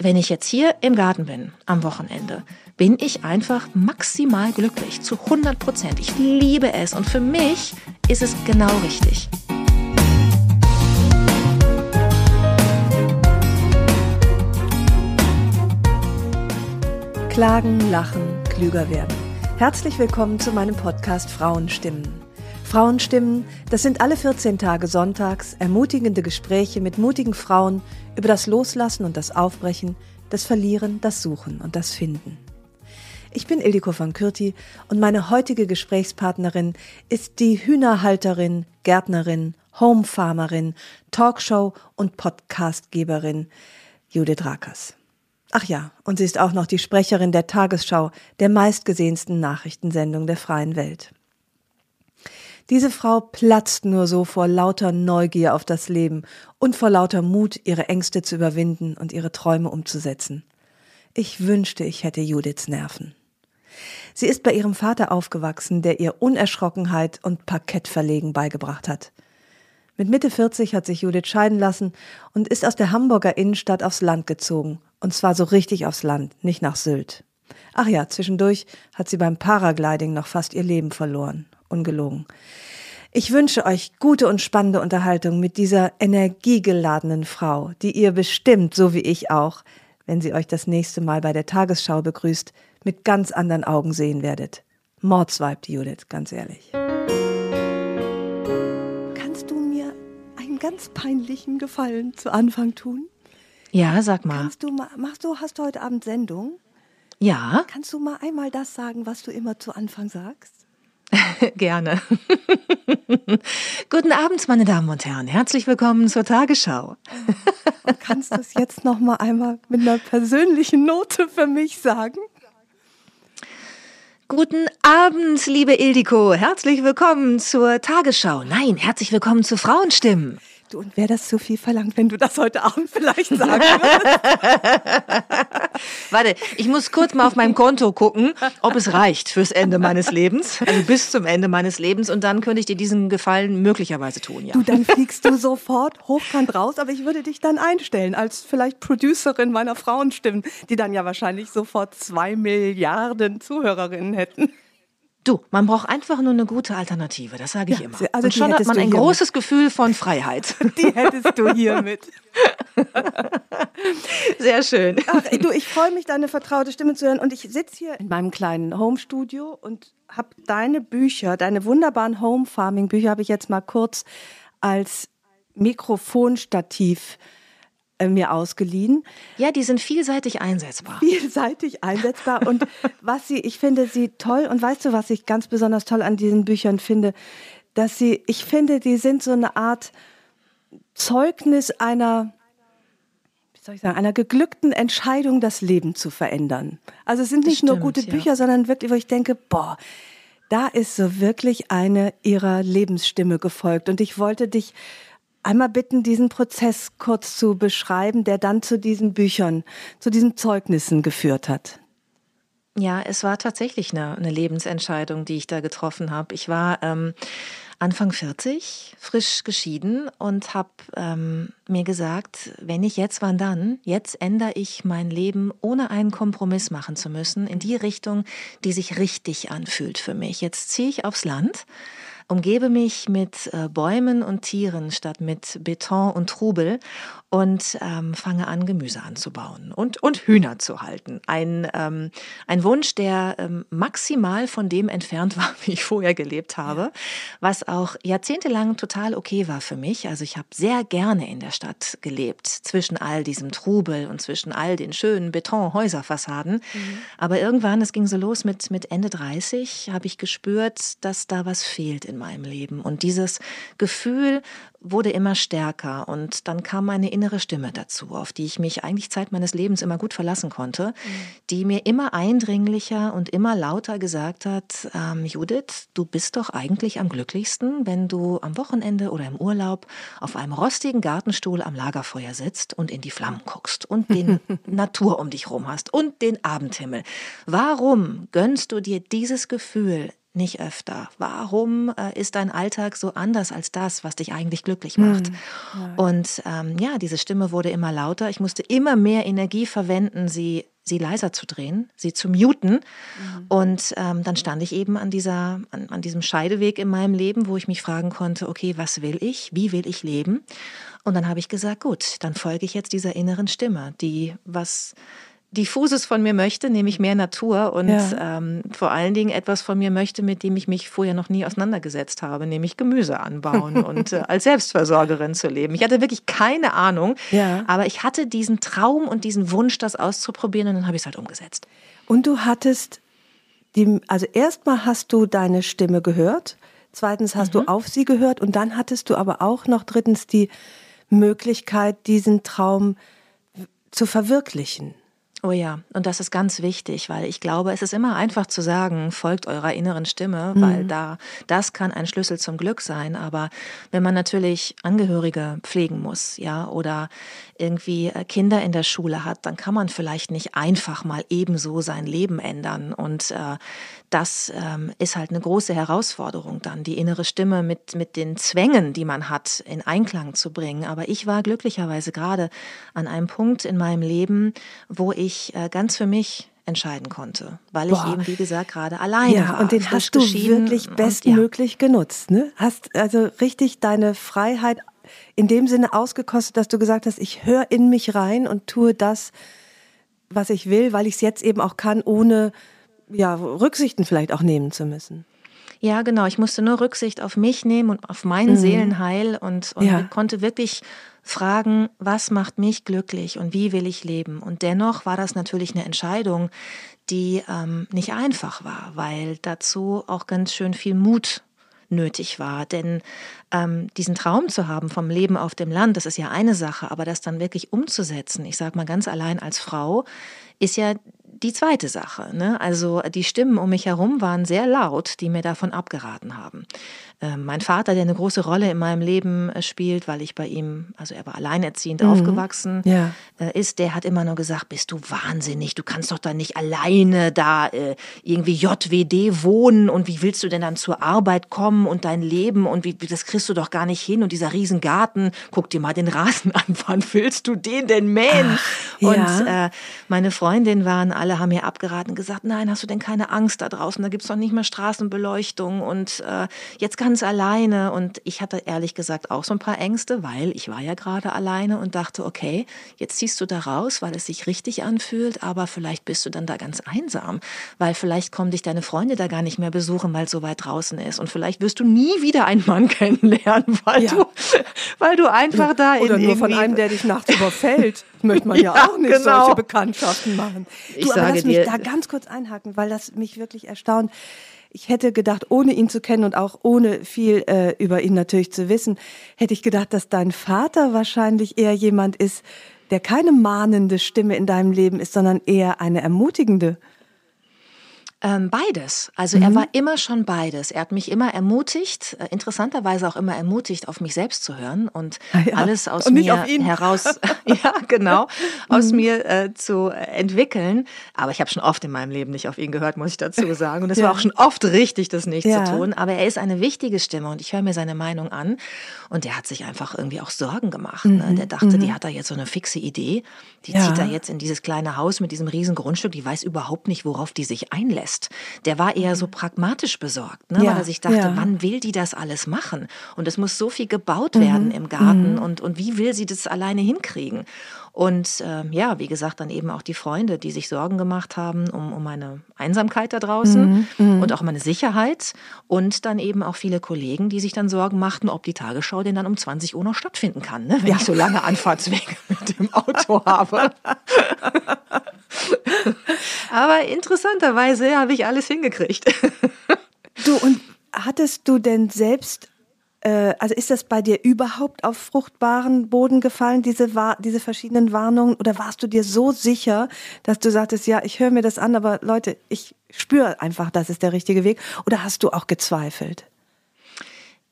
Wenn ich jetzt hier im Garten bin, am Wochenende, bin ich einfach maximal glücklich, zu 100 Prozent. Ich liebe es und für mich ist es genau richtig. Klagen, lachen, klüger werden. Herzlich willkommen zu meinem Podcast Frauenstimmen. Frauenstimmen, das sind alle 14 Tage sonntags ermutigende Gespräche mit mutigen Frauen über das Loslassen und das Aufbrechen, das Verlieren, das Suchen und das Finden. Ich bin Ildiko von Kürti und meine heutige Gesprächspartnerin ist die Hühnerhalterin, Gärtnerin, Homefarmerin, Talkshow und Podcastgeberin Judith Rakers. Ach ja, und sie ist auch noch die Sprecherin der Tagesschau, der meistgesehensten Nachrichtensendung der freien Welt. Diese Frau platzt nur so vor lauter Neugier auf das Leben und vor lauter Mut, ihre Ängste zu überwinden und ihre Träume umzusetzen. Ich wünschte, ich hätte Judiths Nerven. Sie ist bei ihrem Vater aufgewachsen, der ihr Unerschrockenheit und Parkettverlegen beigebracht hat. Mit Mitte 40 hat sich Judith scheiden lassen und ist aus der Hamburger Innenstadt aufs Land gezogen und zwar so richtig aufs Land, nicht nach Sylt. Ach ja, zwischendurch hat sie beim Paragliding noch fast ihr Leben verloren. Ungelogen. Ich wünsche euch gute und spannende Unterhaltung mit dieser energiegeladenen Frau, die ihr bestimmt, so wie ich auch, wenn sie euch das nächste Mal bei der Tagesschau begrüßt, mit ganz anderen Augen sehen werdet. Mordsweib, die Judith, ganz ehrlich. Kannst du mir einen ganz peinlichen Gefallen zu Anfang tun? Ja, sag mal. Kannst du mal, machst du, hast du heute Abend Sendung? Ja. Kannst du mal einmal das sagen, was du immer zu Anfang sagst? Gerne. Guten Abend, meine Damen und Herren. Herzlich willkommen zur Tagesschau. Und kannst du es jetzt noch mal einmal mit einer persönlichen Note für mich sagen? Guten Abend, liebe Ildiko. Herzlich willkommen zur Tagesschau. Nein, herzlich willkommen zu Frauenstimmen. Du, und wäre das zu viel verlangt, wenn du das heute Abend vielleicht sagen würdest? Warte, ich muss kurz mal auf meinem Konto gucken, ob es reicht fürs Ende meines Lebens, also bis zum Ende meines Lebens. Und dann könnte ich dir diesen Gefallen möglicherweise tun, ja. Du, dann fliegst du sofort hochkant raus, aber ich würde dich dann einstellen als vielleicht Producerin meiner Frauenstimmen, die dann ja wahrscheinlich sofort zwei Milliarden Zuhörerinnen hätten. Du, man braucht einfach nur eine gute Alternative, das sage ich Ja, immer. also und schon hat man ein großes Gefühl von Freiheit. Die hättest du hiermit. Sehr schön. Ach, du, ich freue mich, deine vertraute Stimme zu hören. Und ich sitze hier in meinem kleinen Home-Studio und habe deine Bücher, deine wunderbaren Home-Farming-Bücher, habe ich jetzt mal kurz als Mikrofonstativ äh, mir ausgeliehen. Ja, die sind vielseitig einsetzbar. Vielseitig einsetzbar. Und was sie, ich finde sie toll. Und weißt du, was ich ganz besonders toll an diesen Büchern finde? Dass sie, ich finde, die sind so eine Art Zeugnis einer, wie soll ich sagen, einer geglückten Entscheidung, das Leben zu verändern. Also es sind nicht nur stimmt, gute ja. Bücher, sondern wirklich, wo ich denke, boah, da ist so wirklich eine ihrer Lebensstimme gefolgt. Und ich wollte dich einmal bitten, diesen Prozess kurz zu beschreiben, der dann zu diesen Büchern, zu diesen Zeugnissen geführt hat. Ja, es war tatsächlich eine, eine Lebensentscheidung, die ich da getroffen habe. Ich war ähm, Anfang 40, frisch geschieden und habe ähm, mir gesagt, wenn ich jetzt, wann dann? Jetzt ändere ich mein Leben, ohne einen Kompromiss machen zu müssen, in die Richtung, die sich richtig anfühlt für mich. Jetzt ziehe ich aufs Land umgebe mich mit äh, Bäumen und Tieren statt mit Beton und Trubel und ähm, fange an, Gemüse anzubauen und, und Hühner zu halten. Ein, ähm, ein Wunsch, der ähm, maximal von dem entfernt war, wie ich vorher gelebt habe, was auch jahrzehntelang total okay war für mich. Also ich habe sehr gerne in der Stadt gelebt, zwischen all diesem Trubel und zwischen all den schönen Betonhäuserfassaden. Aber irgendwann, es ging so los mit, mit Ende 30, habe ich gespürt, dass da was fehlt in meinem Leben. Und dieses Gefühl wurde immer stärker. Und dann kam eine innere Stimme dazu, auf die ich mich eigentlich Zeit meines Lebens immer gut verlassen konnte, mhm. die mir immer eindringlicher und immer lauter gesagt hat, ähm, Judith, du bist doch eigentlich am glücklichsten, wenn du am Wochenende oder im Urlaub auf einem rostigen Gartenstuhl am Lagerfeuer sitzt und in die Flammen guckst und den Natur um dich rum hast und den Abendhimmel. Warum gönnst du dir dieses Gefühl nicht öfter? Warum äh, ist dein Alltag so anders als das, was dich eigentlich glücklich hm. macht? Mhm. Und ähm, ja, diese Stimme wurde immer lauter. Ich musste immer mehr Energie verwenden, sie sie leiser zu drehen, sie zu muten. Mhm. Und ähm, dann stand ich eben an, dieser, an, an diesem Scheideweg in meinem Leben, wo ich mich fragen konnte, okay, was will ich? Wie will ich leben? Und dann habe ich gesagt, gut, dann folge ich jetzt dieser inneren Stimme, die was diffuses von mir möchte, nämlich mehr Natur und ja. ähm, vor allen Dingen etwas von mir möchte, mit dem ich mich vorher noch nie auseinandergesetzt habe, nämlich Gemüse anbauen und äh, als Selbstversorgerin zu leben. Ich hatte wirklich keine Ahnung, ja. aber ich hatte diesen Traum und diesen Wunsch, das auszuprobieren und dann habe ich es halt umgesetzt. Und du hattest die, also erstmal hast du deine Stimme gehört, zweitens hast mhm. du auf sie gehört und dann hattest du aber auch noch drittens die Möglichkeit, diesen Traum zu verwirklichen. Oh ja, und das ist ganz wichtig, weil ich glaube, es ist immer einfach zu sagen, folgt eurer inneren Stimme, mhm. weil da das kann ein Schlüssel zum Glück sein. Aber wenn man natürlich Angehörige pflegen muss, ja, oder irgendwie äh, Kinder in der Schule hat, dann kann man vielleicht nicht einfach mal ebenso sein Leben ändern. Und äh, das ähm, ist halt eine große Herausforderung dann, die innere Stimme mit, mit den Zwängen, die man hat, in Einklang zu bringen. Aber ich war glücklicherweise gerade an einem Punkt in meinem Leben, wo ich äh, ganz für mich entscheiden konnte, weil Boah. ich eben, wie gesagt, gerade alleine ja, war. Und den hast du wirklich bestmöglich ja. genutzt. Ne? Hast also richtig deine Freiheit in dem Sinne ausgekostet, dass du gesagt hast, ich höre in mich rein und tue das, was ich will, weil ich es jetzt eben auch kann, ohne ja, Rücksichten vielleicht auch nehmen zu müssen. Ja, genau. Ich musste nur Rücksicht auf mich nehmen und auf mein mhm. Seelenheil und, und ja. konnte wirklich fragen, was macht mich glücklich und wie will ich leben. Und dennoch war das natürlich eine Entscheidung, die ähm, nicht einfach war, weil dazu auch ganz schön viel Mut nötig war. Denn ähm, diesen Traum zu haben vom Leben auf dem Land, das ist ja eine Sache, aber das dann wirklich umzusetzen, ich sage mal ganz allein als Frau, ist ja die zweite Sache. Ne? Also die Stimmen um mich herum waren sehr laut, die mir davon abgeraten haben. Ähm, mein Vater, der eine große Rolle in meinem Leben äh, spielt, weil ich bei ihm, also er war alleinerziehend mhm. aufgewachsen ja. Äh, ist, der hat immer nur gesagt, bist du wahnsinnig, du kannst doch da nicht alleine da äh, irgendwie JWD wohnen und wie willst du denn dann zur Arbeit kommen und dein Leben und wie, das kriegst du doch gar nicht hin und dieser Riesengarten, guck dir mal den Rasen an, wann willst du den denn mähen? Ach, und ja. äh, meine Freundinnen waren alle, haben mir abgeraten, gesagt, nein, hast du denn keine Angst da draußen, da gibt's doch nicht mehr Straßenbeleuchtung und jetzt kann ganz alleine und ich hatte ehrlich gesagt auch so ein paar Ängste, weil ich war ja gerade alleine und dachte, okay, jetzt ziehst du da raus, weil es sich richtig anfühlt, aber vielleicht bist du dann da ganz einsam, weil vielleicht kommen dich deine Freunde da gar nicht mehr besuchen, weil es so weit draußen ist und vielleicht wirst du nie wieder einen Mann kennenlernen, weil ja. du weil du einfach da oder in nur von einem, der dich nachts überfällt, möchte man ja, ja auch nicht genau. solche Bekanntschaften machen. Du, ich aber sage lass mich dir, da ganz kurz einhaken, weil das mich wirklich erstaunt ich hätte gedacht, ohne ihn zu kennen und auch ohne viel äh, über ihn natürlich zu wissen, hätte ich gedacht, dass dein Vater wahrscheinlich eher jemand ist, der keine mahnende Stimme in deinem Leben ist, sondern eher eine ermutigende. Ähm, beides. Also mhm. er war immer schon beides. Er hat mich immer ermutigt, äh, interessanterweise auch immer ermutigt, auf mich selbst zu hören und ah ja. alles aus und mir heraus, ja genau, aus mhm. mir äh, zu entwickeln. Aber ich habe schon oft in meinem Leben nicht auf ihn gehört, muss ich dazu sagen. Und es ja. war auch schon oft richtig, das nicht ja. zu tun. Aber er ist eine wichtige Stimme und ich höre mir seine Meinung an. Und der hat sich einfach irgendwie auch Sorgen gemacht. Ne? Mhm. Ne? Der dachte, die mhm. hat da jetzt so eine fixe Idee. Die zieht da jetzt in dieses kleine Haus mit diesem riesen Grundstück. Die weiß überhaupt nicht, worauf die sich einlässt lässt, der war eher so mhm. pragmatisch besorgt, ne? Ja, weil er sich dachte, ja. wann will die das alles machen? Und es muss so viel gebaut mhm. werden im Garten mhm. und, und wie will sie das alleine hinkriegen? Und äh, ja, wie gesagt, dann eben auch die Freunde, die sich Sorgen gemacht haben um, um meine Einsamkeit da draußen mhm, mhm. und auch meine Sicherheit. Und dann eben auch viele Kollegen, die sich dann Sorgen machten, ob die Tagesschau denn dann um 20 Uhr noch stattfinden kann, ne? wenn ja. ich so lange Anfahrtswege mit dem Auto habe. Aber interessanterweise habe ich alles hingekriegt. Du, und hattest du denn selbst äh, also ist das bei dir überhaupt auf fruchtbaren Boden gefallen, diese, diese verschiedenen Warnungen? Oder warst du dir so sicher, dass du sagtest, ja, ich höre mir das an, aber Leute, ich spüre einfach, das ist der richtige Weg? Oder hast du auch gezweifelt?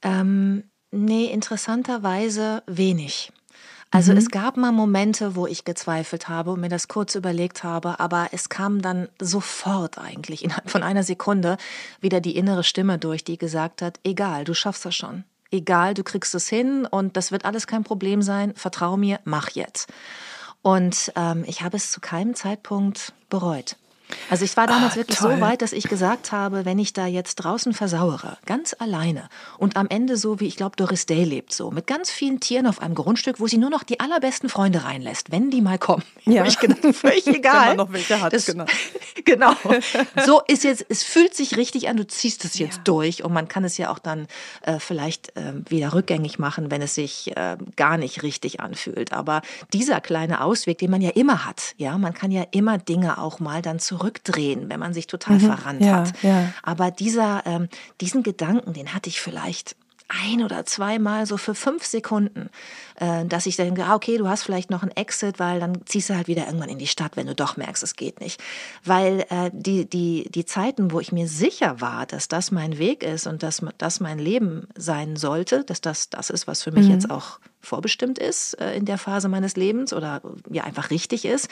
Ähm, nee, interessanterweise wenig. Also mhm. es gab mal Momente, wo ich gezweifelt habe und mir das kurz überlegt habe, aber es kam dann sofort eigentlich innerhalb von einer Sekunde wieder die innere Stimme durch, die gesagt hat, egal, du schaffst das schon. Egal, du kriegst es hin und das wird alles kein Problem sein. Vertrau mir, mach jetzt. Und ähm, ich habe es zu keinem Zeitpunkt bereut. Also ich war damals ah, wirklich toll. so weit, dass ich gesagt habe, wenn ich da jetzt draußen versauere, ganz alleine und am Ende so wie ich glaube Doris Day lebt so, mit ganz vielen Tieren auf einem Grundstück, wo sie nur noch die allerbesten Freunde reinlässt, wenn die mal kommen. Ja. Ich gedacht, völlig egal. wenn man noch welche hat, das, genau. genau. So ist jetzt, es fühlt sich richtig an, du ziehst es jetzt ja. durch und man kann es ja auch dann äh, vielleicht äh, wieder rückgängig machen, wenn es sich äh, gar nicht richtig anfühlt. Aber dieser kleine Ausweg, den man ja immer hat, ja, man kann ja immer Dinge auch mal dann zurück zurückdrehen, wenn man sich total mhm, verrannt ja, hat. Ja. Aber dieser, ähm, diesen Gedanken, den hatte ich vielleicht ein oder zweimal so für fünf Sekunden, dass ich denke, ah, okay, du hast vielleicht noch einen Exit, weil dann ziehst du halt wieder irgendwann in die Stadt, wenn du doch merkst, es geht nicht. Weil äh, die, die, die Zeiten, wo ich mir sicher war, dass das mein Weg ist und dass das mein Leben sein sollte, dass das das ist, was für mich mhm. jetzt auch vorbestimmt ist äh, in der Phase meines Lebens oder ja einfach richtig ist,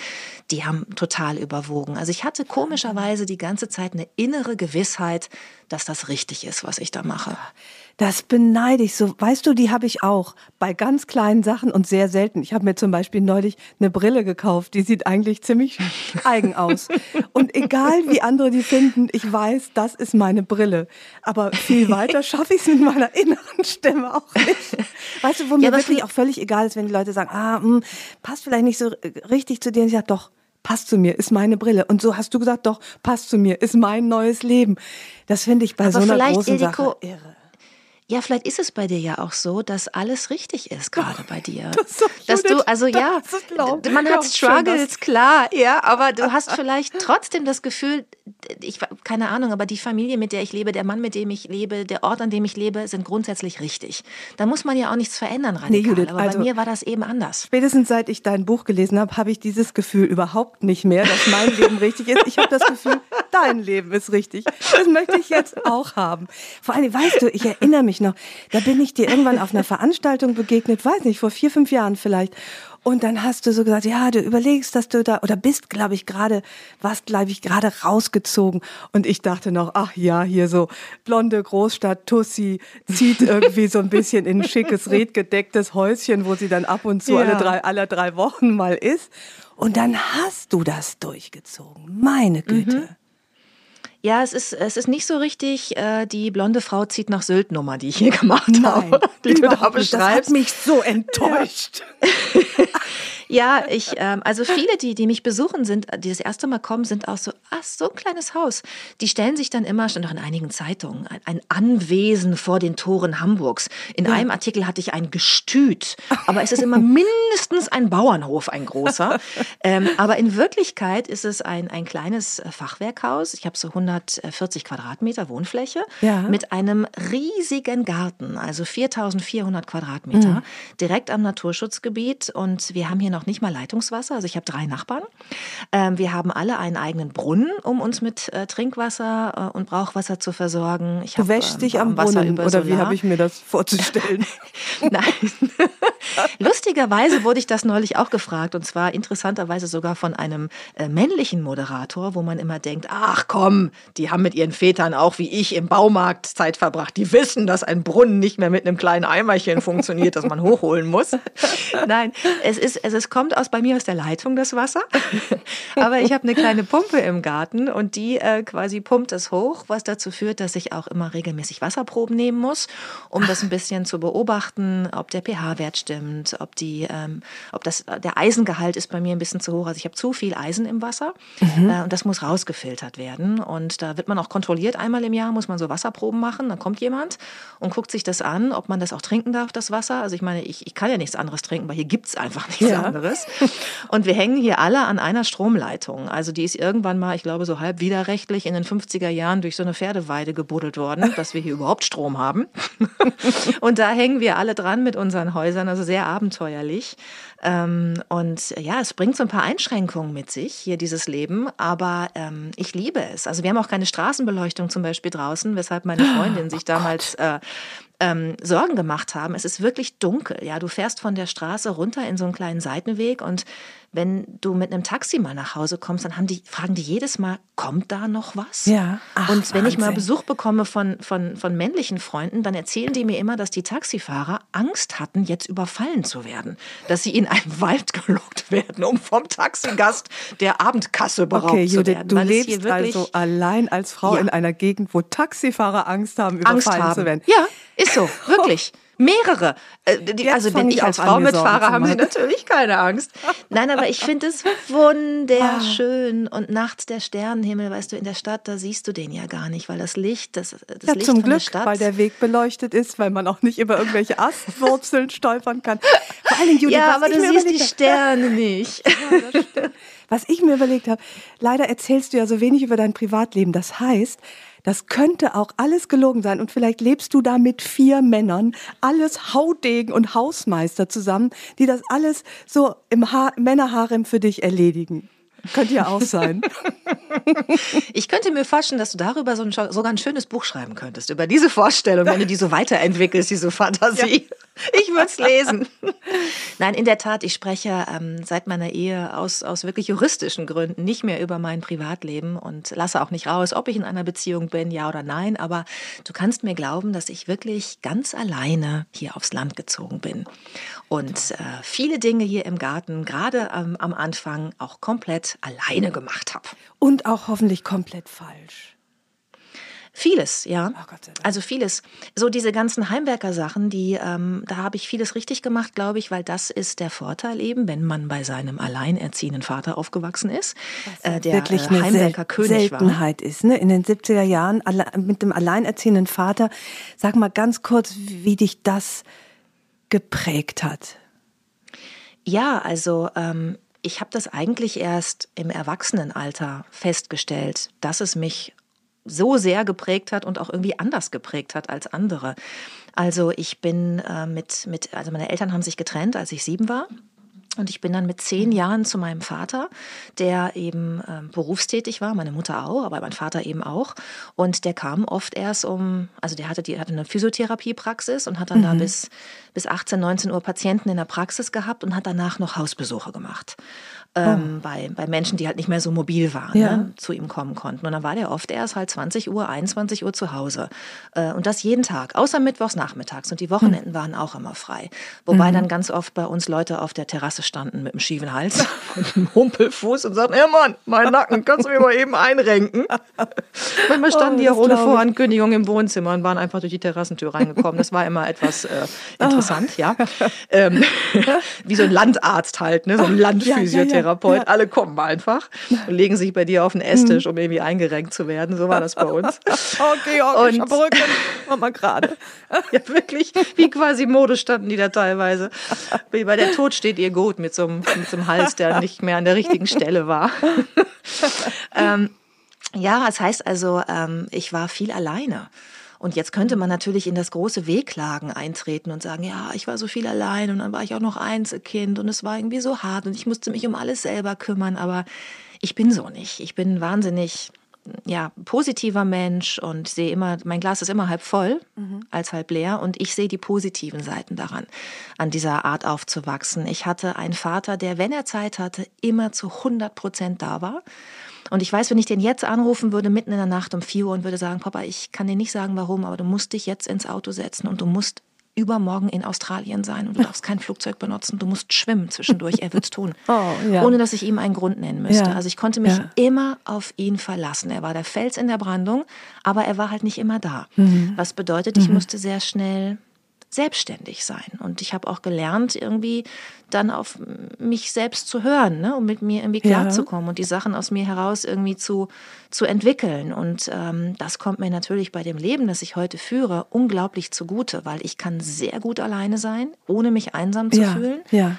die haben total überwogen. Also ich hatte komischerweise die ganze Zeit eine innere Gewissheit, dass das richtig ist, was ich da mache. Das beneide ich so. Weißt du, die habe ich auch bei ganz kleinen Sachen und sehr selten. Ich habe mir zum Beispiel neulich eine Brille gekauft, die sieht eigentlich ziemlich eigen aus. Und egal wie andere die finden, ich weiß, das ist meine Brille. Aber viel weiter schaffe ich es mit meiner inneren Stimme auch nicht. Weißt du, wo mir ja, wirklich auch völlig egal ist, wenn die Leute sagen, ah, mh, hm, passt vielleicht nicht so richtig zu dir. Und ich sage, doch, passt zu mir, ist meine Brille. Und so hast du gesagt, doch, passt zu mir, ist mein neues Leben. Das finde ich bei Aber so einer großen Sache irre. Ja, vielleicht ist es bei dir ja auch so, dass alles richtig ist gerade bei dir. Das dass du, also ja, man hat Struggles, klar, ja, aber du hast vielleicht trotzdem das Gefühl, ich keine Ahnung, aber die Familie, mit der ich lebe, der Mann, mit dem ich lebe, der Ort, an dem ich lebe, sind grundsätzlich richtig. Da muss man ja auch nichts verändern radikal. Nee, Judith, aber also, bei mir war das eben anders. Spätestens seit ich dein Buch gelesen habe, habe ich dieses Gefühl überhaupt nicht mehr, dass mein Leben richtig ist. Ich habe das Gefühl, dein Leben ist richtig. Das möchte ich jetzt auch haben. Vor allem, weißt du, ich erinnere mich noch, da bin ich dir irgendwann auf einer Veranstaltung begegnet, weiß nicht, vor vier, fünf Jahren vielleicht. Und dann hast du so gesagt, ja, du überlegst, dass du da, oder bist, glaube ich, gerade, warst, glaube ich, gerade rausgezogen. Und ich dachte noch, ach ja, hier so blonde Großstadt Tussi zieht irgendwie so ein bisschen in ein schickes, redgedecktes Häuschen, wo sie dann ab und zu ja. alle drei, alle drei Wochen mal ist. Und dann hast du das durchgezogen. Meine Güte. Mhm. Ja, es ist, es ist nicht so richtig äh, die blonde Frau zieht nach Sylt Nummer, die ich hier gemacht Nein, habe. Die du da beschreibst. Das hat mich so enttäuscht. Ja. Ja, ich, ähm, also viele, die, die mich besuchen, sind, die das erste Mal kommen, sind auch so, ach, so ein kleines Haus. Die stellen sich dann immer, stand auch in einigen Zeitungen, ein, ein Anwesen vor den Toren Hamburgs. In ja. einem Artikel hatte ich ein Gestüt, aber es ist immer mindestens ein Bauernhof, ein großer. ähm, aber in Wirklichkeit ist es ein, ein kleines Fachwerkhaus. Ich habe so 140 Quadratmeter Wohnfläche ja. mit einem riesigen Garten, also 4400 Quadratmeter, mhm. direkt am Naturschutzgebiet. Und wir haben hier noch nicht mal Leitungswasser. Also ich habe drei Nachbarn. Ähm, wir haben alle einen eigenen Brunnen, um uns mit äh, Trinkwasser äh, und Brauchwasser zu versorgen. Ich du wäschst ähm, dich am Brunnen oder wie habe ich mir das vorzustellen? Nein. Lustigerweise wurde ich das neulich auch gefragt und zwar interessanterweise sogar von einem äh, männlichen Moderator, wo man immer denkt, ach komm, die haben mit ihren Vätern auch wie ich im Baumarkt Zeit verbracht. Die wissen, dass ein Brunnen nicht mehr mit einem kleinen Eimerchen funktioniert, das man hochholen muss. Nein, es ist, also es kommt aus bei mir aus der Leitung das Wasser, aber ich habe eine kleine Pumpe im Garten und die äh, quasi pumpt es hoch, was dazu führt, dass ich auch immer regelmäßig Wasserproben nehmen muss, um das ein bisschen zu beobachten, ob der pH-Wert stimmt stimmt, ob die, ähm, ob das der Eisengehalt ist bei mir ein bisschen zu hoch. Also ich habe zu viel Eisen im Wasser mhm. äh, und das muss rausgefiltert werden. Und da wird man auch kontrolliert einmal im Jahr, muss man so Wasserproben machen. Dann kommt jemand und guckt sich das an, ob man das auch trinken darf, das Wasser. Also ich meine, ich, ich kann ja nichts anderes trinken, weil hier gibt's einfach nichts ja. anderes. Und wir hängen hier alle an einer Stromleitung. Also die ist irgendwann mal, ich glaube, so halb widerrechtlich in den 50er Jahren durch so eine Pferdeweide gebuddelt worden, dass wir hier überhaupt Strom haben. und da hängen wir alle dran mit unseren Häusern, also sehr abenteuerlich. Ähm, und ja, es bringt so ein paar Einschränkungen mit sich, hier dieses Leben, aber ähm, ich liebe es. Also wir haben auch keine Straßenbeleuchtung zum Beispiel draußen, weshalb meine Freundin sich oh damals äh, ähm, Sorgen gemacht haben. Es ist wirklich dunkel. Ja, du fährst von der Straße runter in so einen kleinen Seitenweg und wenn du mit einem Taxi mal nach Hause kommst, dann haben die, fragen die jedes Mal, kommt da noch was? Ja. Ach, und wenn Wahnsinn. ich mal Besuch bekomme von, von, von männlichen Freunden, dann erzählen die mir immer, dass die Taxifahrer Angst hatten, jetzt überfallen zu werden. Dass sie in einen Wald gelockt werden, um vom Taxigast der Abendkasse beraubt okay, Judith, zu werden. Du lebst also allein als Frau ja. in einer Gegend, wo Taxifahrer Angst haben, überfallen Angst haben. zu werden. Ja, ist so, wirklich. Mehrere. Äh, die, also denn ich als Frau mit Fahrer haben sie natürlich keine Angst. Nein, aber ich finde es wunderschön. Und nachts der Sternenhimmel, weißt du, in der Stadt, da siehst du den ja gar nicht, weil das Licht, das, das ja, Licht zum Glück, weil der Weg beleuchtet ist, weil man auch nicht über irgendwelche Astwurzeln stolpern kann. Vor Dingen, Judith, ja, aber du siehst die Sterne nicht. Ja, was ich mir überlegt habe, leider erzählst du ja so wenig über dein Privatleben. Das heißt, das könnte auch alles gelogen sein. Und vielleicht lebst du da mit vier Männern, alles Haudegen und Hausmeister zusammen, die das alles so im ha Männerharem für dich erledigen. Könnte ja auch sein. ich könnte mir vorstellen, dass du darüber so ein, sogar ein schönes Buch schreiben könntest, über diese Vorstellung, wenn du die so weiterentwickelst, diese Fantasie. Ja. Ich würde es lesen. Nein, in der Tat, ich spreche ähm, seit meiner Ehe aus, aus wirklich juristischen Gründen nicht mehr über mein Privatleben und lasse auch nicht raus, ob ich in einer Beziehung bin, ja oder nein. Aber du kannst mir glauben, dass ich wirklich ganz alleine hier aufs Land gezogen bin. Und äh, viele Dinge hier im Garten, gerade ähm, am Anfang, auch komplett alleine gemacht habe. Und auch hoffentlich komplett falsch. Vieles, ja. Oh also vieles. So diese ganzen Heimwerker-Sachen, die, ähm, da habe ich vieles richtig gemacht, glaube ich, weil das ist der Vorteil eben, wenn man bei seinem alleinerziehenden Vater aufgewachsen ist, äh, der wirklich äh, Heimwerker-König war. Seltenheit ist, ne? In den 70er Jahren mit dem alleinerziehenden Vater. Sag mal ganz kurz, wie dich das geprägt hat. Ja, also ähm, ich habe das eigentlich erst im Erwachsenenalter festgestellt, dass es mich so sehr geprägt hat und auch irgendwie anders geprägt hat als andere. Also ich bin äh, mit, mit, also meine Eltern haben sich getrennt, als ich sieben war. Und ich bin dann mit zehn Jahren zu meinem Vater, der eben äh, berufstätig war, meine Mutter auch, aber mein Vater eben auch. Und der kam oft erst um, also der hatte, die, hatte eine Physiotherapiepraxis und hat dann mhm. da bis, bis 18, 19 Uhr Patienten in der Praxis gehabt und hat danach noch Hausbesuche gemacht ähm, oh. bei, bei Menschen, die halt nicht mehr so mobil waren, ja. ne, zu ihm kommen konnten. Und dann war der oft erst halt 20 Uhr, 21 Uhr zu Hause. Äh, und das jeden Tag, außer mittwochs nachmittags. Und die Wochenenden hm. waren auch immer frei. Wobei mhm. dann ganz oft bei uns Leute auf der Terrasse standen mit einem schiefen Hals und einem Humpelfuß und sagten, ja Mann, mein Nacken, kannst du mir mal eben einrenken? Manchmal standen oh, die auch ohne Vorankündigung im Wohnzimmer und waren einfach durch die Terrassentür reingekommen. Das war immer etwas äh, interessant, oh. ja. Ähm, wie so ein Landarzt halt, ne? so ein Landphysiotherapeut. Ja, ja. Therapeut. Ja. Alle kommen einfach und legen sich bei dir auf den Esstisch, um irgendwie eingerenkt zu werden. So war das bei uns. oh, Georg, und, ich hab Rücken. Mach mal gerade. ja, wirklich, wie quasi Mode standen die da teilweise. Bei der Tod steht ihr gut mit so einem, mit so einem Hals, der nicht mehr an der richtigen Stelle war. ähm, ja, das heißt also, ähm, ich war viel alleine. Und jetzt könnte man natürlich in das große Wehklagen eintreten und sagen, ja, ich war so viel allein und dann war ich auch noch Einzelkind und es war irgendwie so hart und ich musste mich um alles selber kümmern, aber ich bin so nicht. Ich bin wahnsinnig ja, positiver Mensch und sehe immer, mein Glas ist immer halb voll mhm. als halb leer und ich sehe die positiven Seiten daran, an dieser Art aufzuwachsen. Ich hatte einen Vater, der, wenn er Zeit hatte, immer zu 100 Prozent da war und ich weiß, wenn ich den jetzt anrufen würde, mitten in der Nacht um 4 Uhr und würde sagen, Papa, ich kann dir nicht sagen, warum, aber du musst dich jetzt ins Auto setzen und du musst übermorgen in Australien sein und du darfst kein Flugzeug benutzen, du musst schwimmen zwischendurch, er wird's tun. Oh, ja. Ohne dass ich ihm einen Grund nennen müsste. Ja. Also ich konnte mich ja. immer auf ihn verlassen. Er war der Fels in der Brandung, aber er war halt nicht immer da. Mhm. Was bedeutet, ich mhm. musste sehr schnell selbstständig sein. Und ich habe auch gelernt, irgendwie dann auf mich selbst zu hören, ne, um mit mir irgendwie klarzukommen ja. und die Sachen aus mir heraus irgendwie zu, zu entwickeln. Und ähm, das kommt mir natürlich bei dem Leben, das ich heute führe, unglaublich zugute, weil ich kann sehr gut alleine sein, ohne mich einsam zu ja, fühlen. Ja.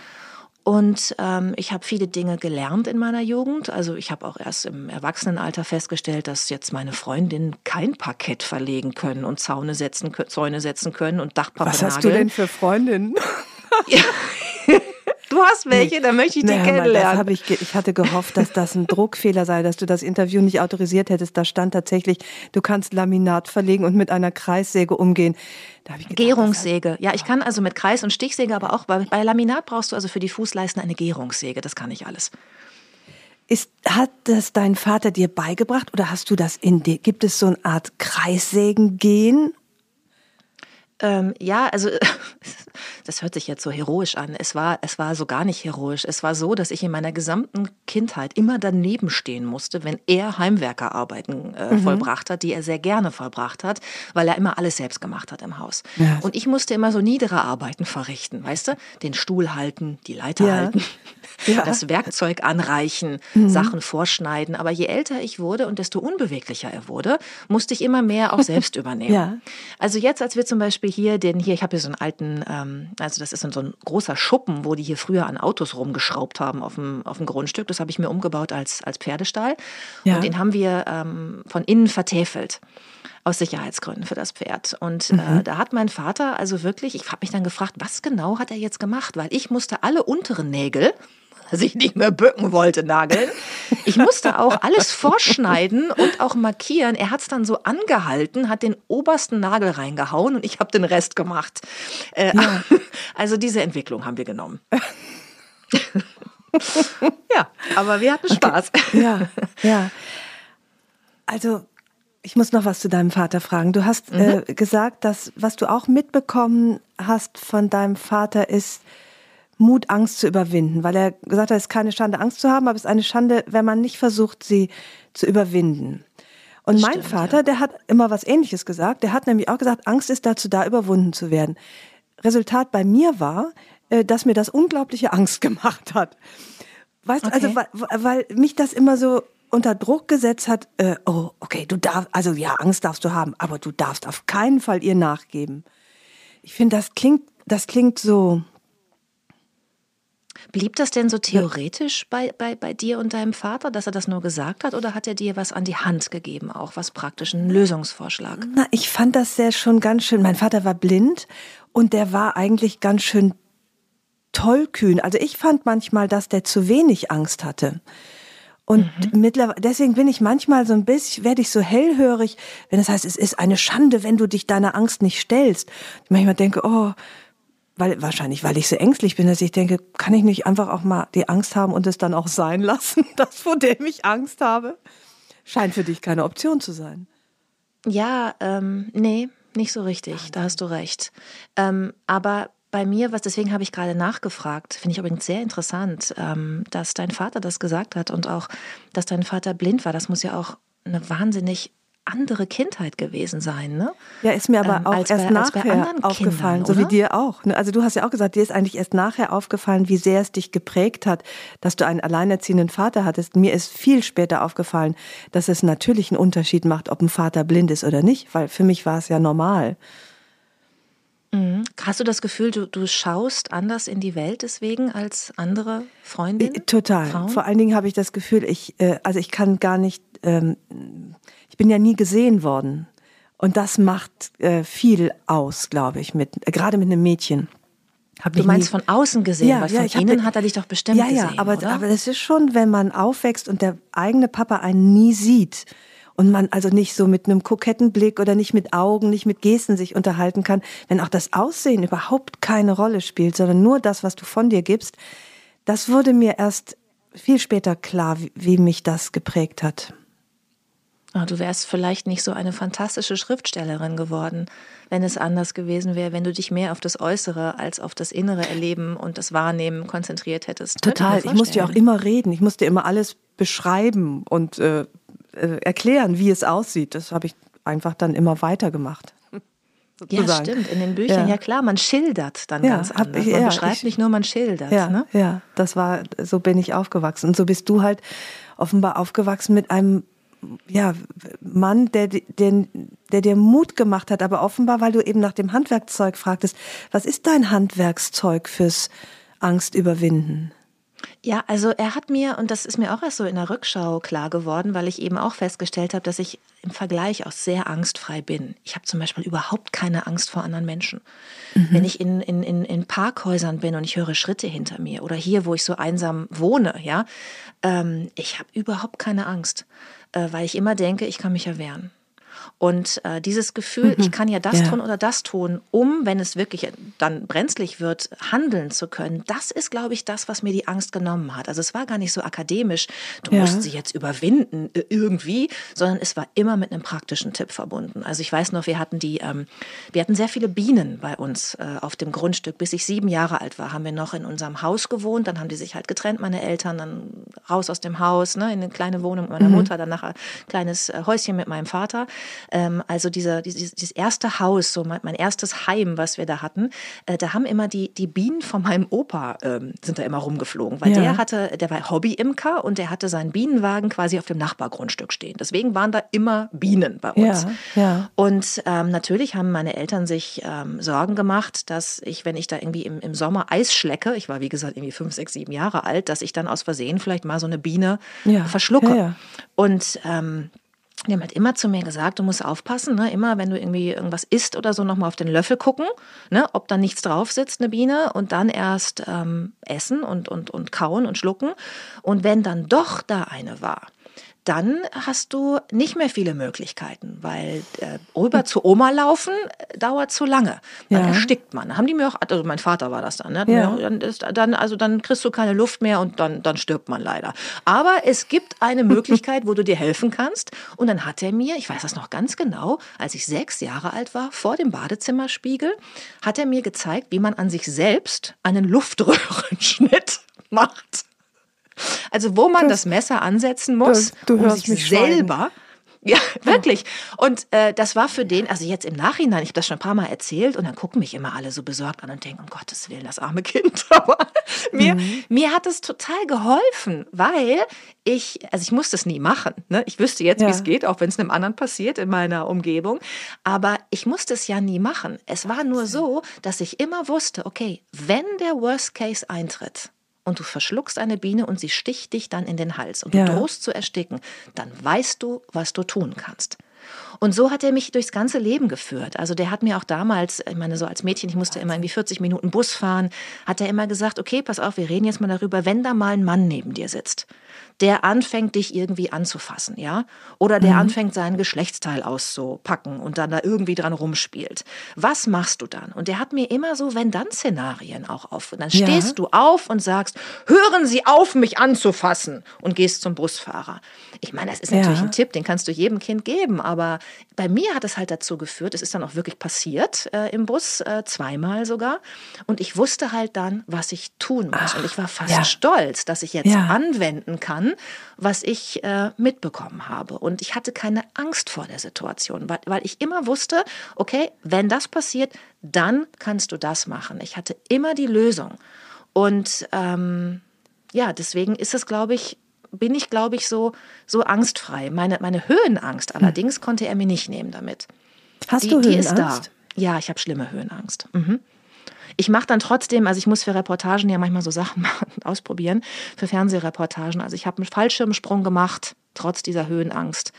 Und ähm, ich habe viele Dinge gelernt in meiner Jugend. Also ich habe auch erst im Erwachsenenalter festgestellt, dass jetzt meine Freundinnen kein Parkett verlegen können und Zaune setzen, Zäune setzen können und Dachpappe Was hast du denn für Freundinnen? ja. Du hast welche, nee. dann möchte ich die naja, kennenlernen. Das ich, ich hatte gehofft, dass das ein Druckfehler sei, dass du das Interview nicht autorisiert hättest. Da stand tatsächlich, du kannst Laminat verlegen und mit einer Kreissäge umgehen. Gedacht, Gärungssäge. Ja, ich kann also mit Kreis- und Stichsäge, aber auch bei, bei Laminat brauchst du also für die Fußleisten eine Gärungssäge. Das kann ich alles. Ist, hat das dein Vater dir beigebracht oder hast du das in dir? Gibt es so eine Art Kreissägen-Gen ähm, ja, also das hört sich jetzt so heroisch an. Es war, es war so gar nicht heroisch. Es war so, dass ich in meiner gesamten Kindheit immer daneben stehen musste, wenn er Heimwerkerarbeiten äh, mhm. vollbracht hat, die er sehr gerne vollbracht hat, weil er immer alles selbst gemacht hat im Haus. Ja. Und ich musste immer so niedere Arbeiten verrichten, weißt du? Den Stuhl halten, die Leiter ja. halten, ja. das Werkzeug anreichen, mhm. Sachen vorschneiden. Aber je älter ich wurde und desto unbeweglicher er wurde, musste ich immer mehr auch selbst übernehmen. Also jetzt, als wir zum Beispiel Beispiel hier, den hier, ich habe hier so einen alten, ähm, also das ist so ein großer Schuppen, wo die hier früher an Autos rumgeschraubt haben auf dem, auf dem Grundstück. Das habe ich mir umgebaut als, als Pferdestall. Ja. Und den haben wir ähm, von innen vertäfelt aus Sicherheitsgründen für das Pferd. Und äh, mhm. äh, da hat mein Vater also wirklich, ich habe mich dann gefragt, was genau hat er jetzt gemacht? Weil ich musste alle unteren Nägel sich nicht mehr bücken wollte, nageln. Ich musste auch alles vorschneiden und auch markieren. Er hat es dann so angehalten, hat den obersten Nagel reingehauen und ich habe den Rest gemacht. Äh, ja. Also diese Entwicklung haben wir genommen. ja, aber wir hatten Spaß. Okay. Ja, ja. Also ich muss noch was zu deinem Vater fragen. Du hast mhm. äh, gesagt, dass was du auch mitbekommen hast von deinem Vater ist, Mut, Angst zu überwinden, weil er gesagt hat, es ist keine Schande, Angst zu haben, aber es ist eine Schande, wenn man nicht versucht, sie zu überwinden. Und das mein stimmt, Vater, ja. der hat immer was Ähnliches gesagt. Der hat nämlich auch gesagt, Angst ist dazu da, überwunden zu werden. Resultat bei mir war, äh, dass mir das unglaubliche Angst gemacht hat. Weißt du, also weil, weil mich das immer so unter Druck gesetzt hat, äh, oh, okay, du darfst, also ja, Angst darfst du haben, aber du darfst auf keinen Fall ihr nachgeben. Ich finde, das klingt, das klingt so, Blieb das denn so theoretisch bei, bei, bei dir und deinem Vater, dass er das nur gesagt hat, oder hat er dir was an die Hand gegeben, auch was praktisch, einen Lösungsvorschlag? Na, ich fand das sehr schon ganz schön. Mein Vater war blind und der war eigentlich ganz schön tollkühn. Also ich fand manchmal, dass der zu wenig Angst hatte. Und mhm. mittlerweile, deswegen bin ich manchmal so ein bisschen, werde ich so hellhörig, wenn es heißt, es ist eine Schande, wenn du dich deiner Angst nicht stellst. Ich manchmal denke, oh, weil wahrscheinlich, weil ich so ängstlich bin, dass ich denke, kann ich nicht einfach auch mal die Angst haben und es dann auch sein lassen, das vor dem ich Angst habe? Scheint für dich keine Option zu sein. Ja, ähm, nee, nicht so richtig. Da hast du recht. Ähm, aber bei mir, was deswegen habe ich gerade nachgefragt, finde ich übrigens sehr interessant, ähm, dass dein Vater das gesagt hat und auch, dass dein Vater blind war. Das muss ja auch eine wahnsinnig andere Kindheit gewesen sein, ne? Ja, ist mir aber ähm, auch erst bei, nachher aufgefallen, Kindern, so wie dir auch. Ne? Also du hast ja auch gesagt, dir ist eigentlich erst nachher aufgefallen, wie sehr es dich geprägt hat, dass du einen alleinerziehenden Vater hattest. Mir ist viel später aufgefallen, dass es natürlich einen Unterschied macht, ob ein Vater blind ist oder nicht, weil für mich war es ja normal. Mhm. Hast du das Gefühl, du, du schaust anders in die Welt deswegen als andere Freundinnen? Total. Frauen? Vor allen Dingen habe ich das Gefühl, ich, äh, also ich kann gar nicht ähm, ich bin ja nie gesehen worden. Und das macht äh, viel aus, glaube ich, mit, äh, gerade mit einem Mädchen. Hab du meinst nie... von außen gesehen, ja, weil ja, von innen hat er dich doch bestimmt ja, gesehen, Ja, aber, oder? aber es ist schon, wenn man aufwächst und der eigene Papa einen nie sieht und man also nicht so mit einem koketten Blick oder nicht mit Augen, nicht mit Gesten sich unterhalten kann, wenn auch das Aussehen überhaupt keine Rolle spielt, sondern nur das, was du von dir gibst, das wurde mir erst viel später klar, wie, wie mich das geprägt hat. Oh, du wärst vielleicht nicht so eine fantastische Schriftstellerin geworden, wenn es anders gewesen wäre, wenn du dich mehr auf das Äußere als auf das innere Erleben und das Wahrnehmen konzentriert hättest. Total. Ich musste ja auch immer reden. Ich musste immer alles beschreiben und äh, äh, erklären, wie es aussieht. Das habe ich einfach dann immer weitergemacht. Sozusagen. Ja, stimmt. In den Büchern, ja, ja klar, man schildert dann ja, ganz anders. Ich, man ja, beschreibt ich, nicht nur, man schildert. Ja, ne? ja, das war, so bin ich aufgewachsen. Und so bist du halt offenbar aufgewachsen mit einem ja, Mann, der, der, der dir Mut gemacht hat, aber offenbar, weil du eben nach dem Handwerkszeug fragtest, was ist dein Handwerkszeug fürs Angst überwinden? Ja, also er hat mir, und das ist mir auch erst so in der Rückschau klar geworden, weil ich eben auch festgestellt habe, dass ich im Vergleich auch sehr angstfrei bin. Ich habe zum Beispiel überhaupt keine Angst vor anderen Menschen. Mhm. Wenn ich in, in, in, in Parkhäusern bin und ich höre Schritte hinter mir oder hier, wo ich so einsam wohne, ja, ähm, ich habe überhaupt keine Angst, weil ich immer denke, ich kann mich ja wehren. Und äh, dieses Gefühl, mhm. ich kann ja das ja. tun oder das tun, um, wenn es wirklich dann brenzlig wird, handeln zu können, das ist, glaube ich, das, was mir die Angst genommen hat. Also es war gar nicht so akademisch, du ja. musst sie jetzt überwinden äh, irgendwie, sondern es war immer mit einem praktischen Tipp verbunden. Also ich weiß noch, wir hatten die, ähm, wir hatten sehr viele Bienen bei uns äh, auf dem Grundstück. Bis ich sieben Jahre alt war, haben wir noch in unserem Haus gewohnt. Dann haben die sich halt getrennt, meine Eltern, dann raus aus dem Haus, ne, in eine kleine Wohnung mit meiner mhm. Mutter, dann nachher ein kleines äh, Häuschen mit meinem Vater. Ähm, also dieser, dieses, dieses erste Haus, so mein, mein, erstes Heim, was wir da hatten, äh, da haben immer die, die Bienen von meinem Opa ähm, sind da immer rumgeflogen, weil ja. der hatte, der war Hobbyimker und der hatte seinen Bienenwagen quasi auf dem Nachbargrundstück stehen. Deswegen waren da immer Bienen bei uns. Ja, ja. Und ähm, natürlich haben meine Eltern sich ähm, Sorgen gemacht, dass ich, wenn ich da irgendwie im, im Sommer Eis schlecke, ich war wie gesagt irgendwie fünf, sechs, sieben Jahre alt, dass ich dann aus Versehen vielleicht mal so eine Biene verschlucke. Und ähm, die haben halt immer zu mir gesagt, du musst aufpassen, ne? immer wenn du irgendwie irgendwas isst oder so, nochmal auf den Löffel gucken, ne? ob da nichts drauf sitzt, eine Biene, und dann erst ähm, essen und, und, und kauen und schlucken. Und wenn dann doch da eine war, dann hast du nicht mehr viele Möglichkeiten, weil äh, rüber zu Oma laufen äh, dauert zu lange. Dann ja. erstickt man. Haben die mir auch, also mein Vater war das dann, ne? Ja. Dann, ist, dann, also dann kriegst du keine Luft mehr und dann, dann stirbt man leider. Aber es gibt eine Möglichkeit, wo du dir helfen kannst. Und dann hat er mir, ich weiß das noch ganz genau, als ich sechs Jahre alt war, vor dem Badezimmerspiegel, hat er mir gezeigt, wie man an sich selbst einen Luftröhrenschnitt macht. Also wo man das, das Messer ansetzen muss, du, du um sich selber. Schweigen. Ja, wirklich. Und äh, das war für den, also jetzt im Nachhinein, ich habe das schon ein paar Mal erzählt und dann gucken mich immer alle so besorgt an und denken, um Gottes Willen, das arme Kind. Aber mir, mhm. mir hat es total geholfen, weil ich, also ich musste es nie machen. Ne? Ich wüsste jetzt, ja. wie es geht, auch wenn es einem anderen passiert in meiner Umgebung. Aber ich musste es ja nie machen. Es war nur so, dass ich immer wusste, okay, wenn der Worst Case eintritt, und du verschluckst eine Biene und sie sticht dich dann in den Hals und du ja. drohst zu ersticken, dann weißt du, was du tun kannst. Und so hat er mich durchs ganze Leben geführt. Also der hat mir auch damals, ich meine, so als Mädchen, ich musste immer irgendwie 40 Minuten Bus fahren, hat er immer gesagt, okay, pass auf, wir reden jetzt mal darüber, wenn da mal ein Mann neben dir sitzt der anfängt, dich irgendwie anzufassen, ja? Oder der mhm. anfängt, seinen Geschlechtsteil auszupacken und dann da irgendwie dran rumspielt. Was machst du dann? Und der hat mir immer so Wenn-Dann-Szenarien auch auf. Und dann ja. stehst du auf und sagst, hören Sie auf, mich anzufassen und gehst zum Busfahrer. Ich meine, das ist natürlich ja. ein Tipp, den kannst du jedem Kind geben, aber bei mir hat es halt dazu geführt, es ist dann auch wirklich passiert äh, im Bus, äh, zweimal sogar. Und ich wusste halt dann, was ich tun muss. Ach, und ich war fast ja. stolz, dass ich jetzt anwenden kann, kann, was ich äh, mitbekommen habe. Und ich hatte keine Angst vor der Situation, weil, weil ich immer wusste, okay, wenn das passiert, dann kannst du das machen. Ich hatte immer die Lösung. Und ähm, ja, deswegen ist es, glaube ich, bin ich, glaube ich, so, so angstfrei. Meine, meine Höhenangst hm. allerdings konnte er mir nicht nehmen damit. Hast die, du Höhenangst? Die ist da. Ja, ich habe schlimme Höhenangst. Mhm. Ich mache dann trotzdem, also ich muss für Reportagen ja manchmal so Sachen machen, ausprobieren, für Fernsehreportagen. Also ich habe einen Fallschirmsprung gemacht, trotz dieser Höhenangst.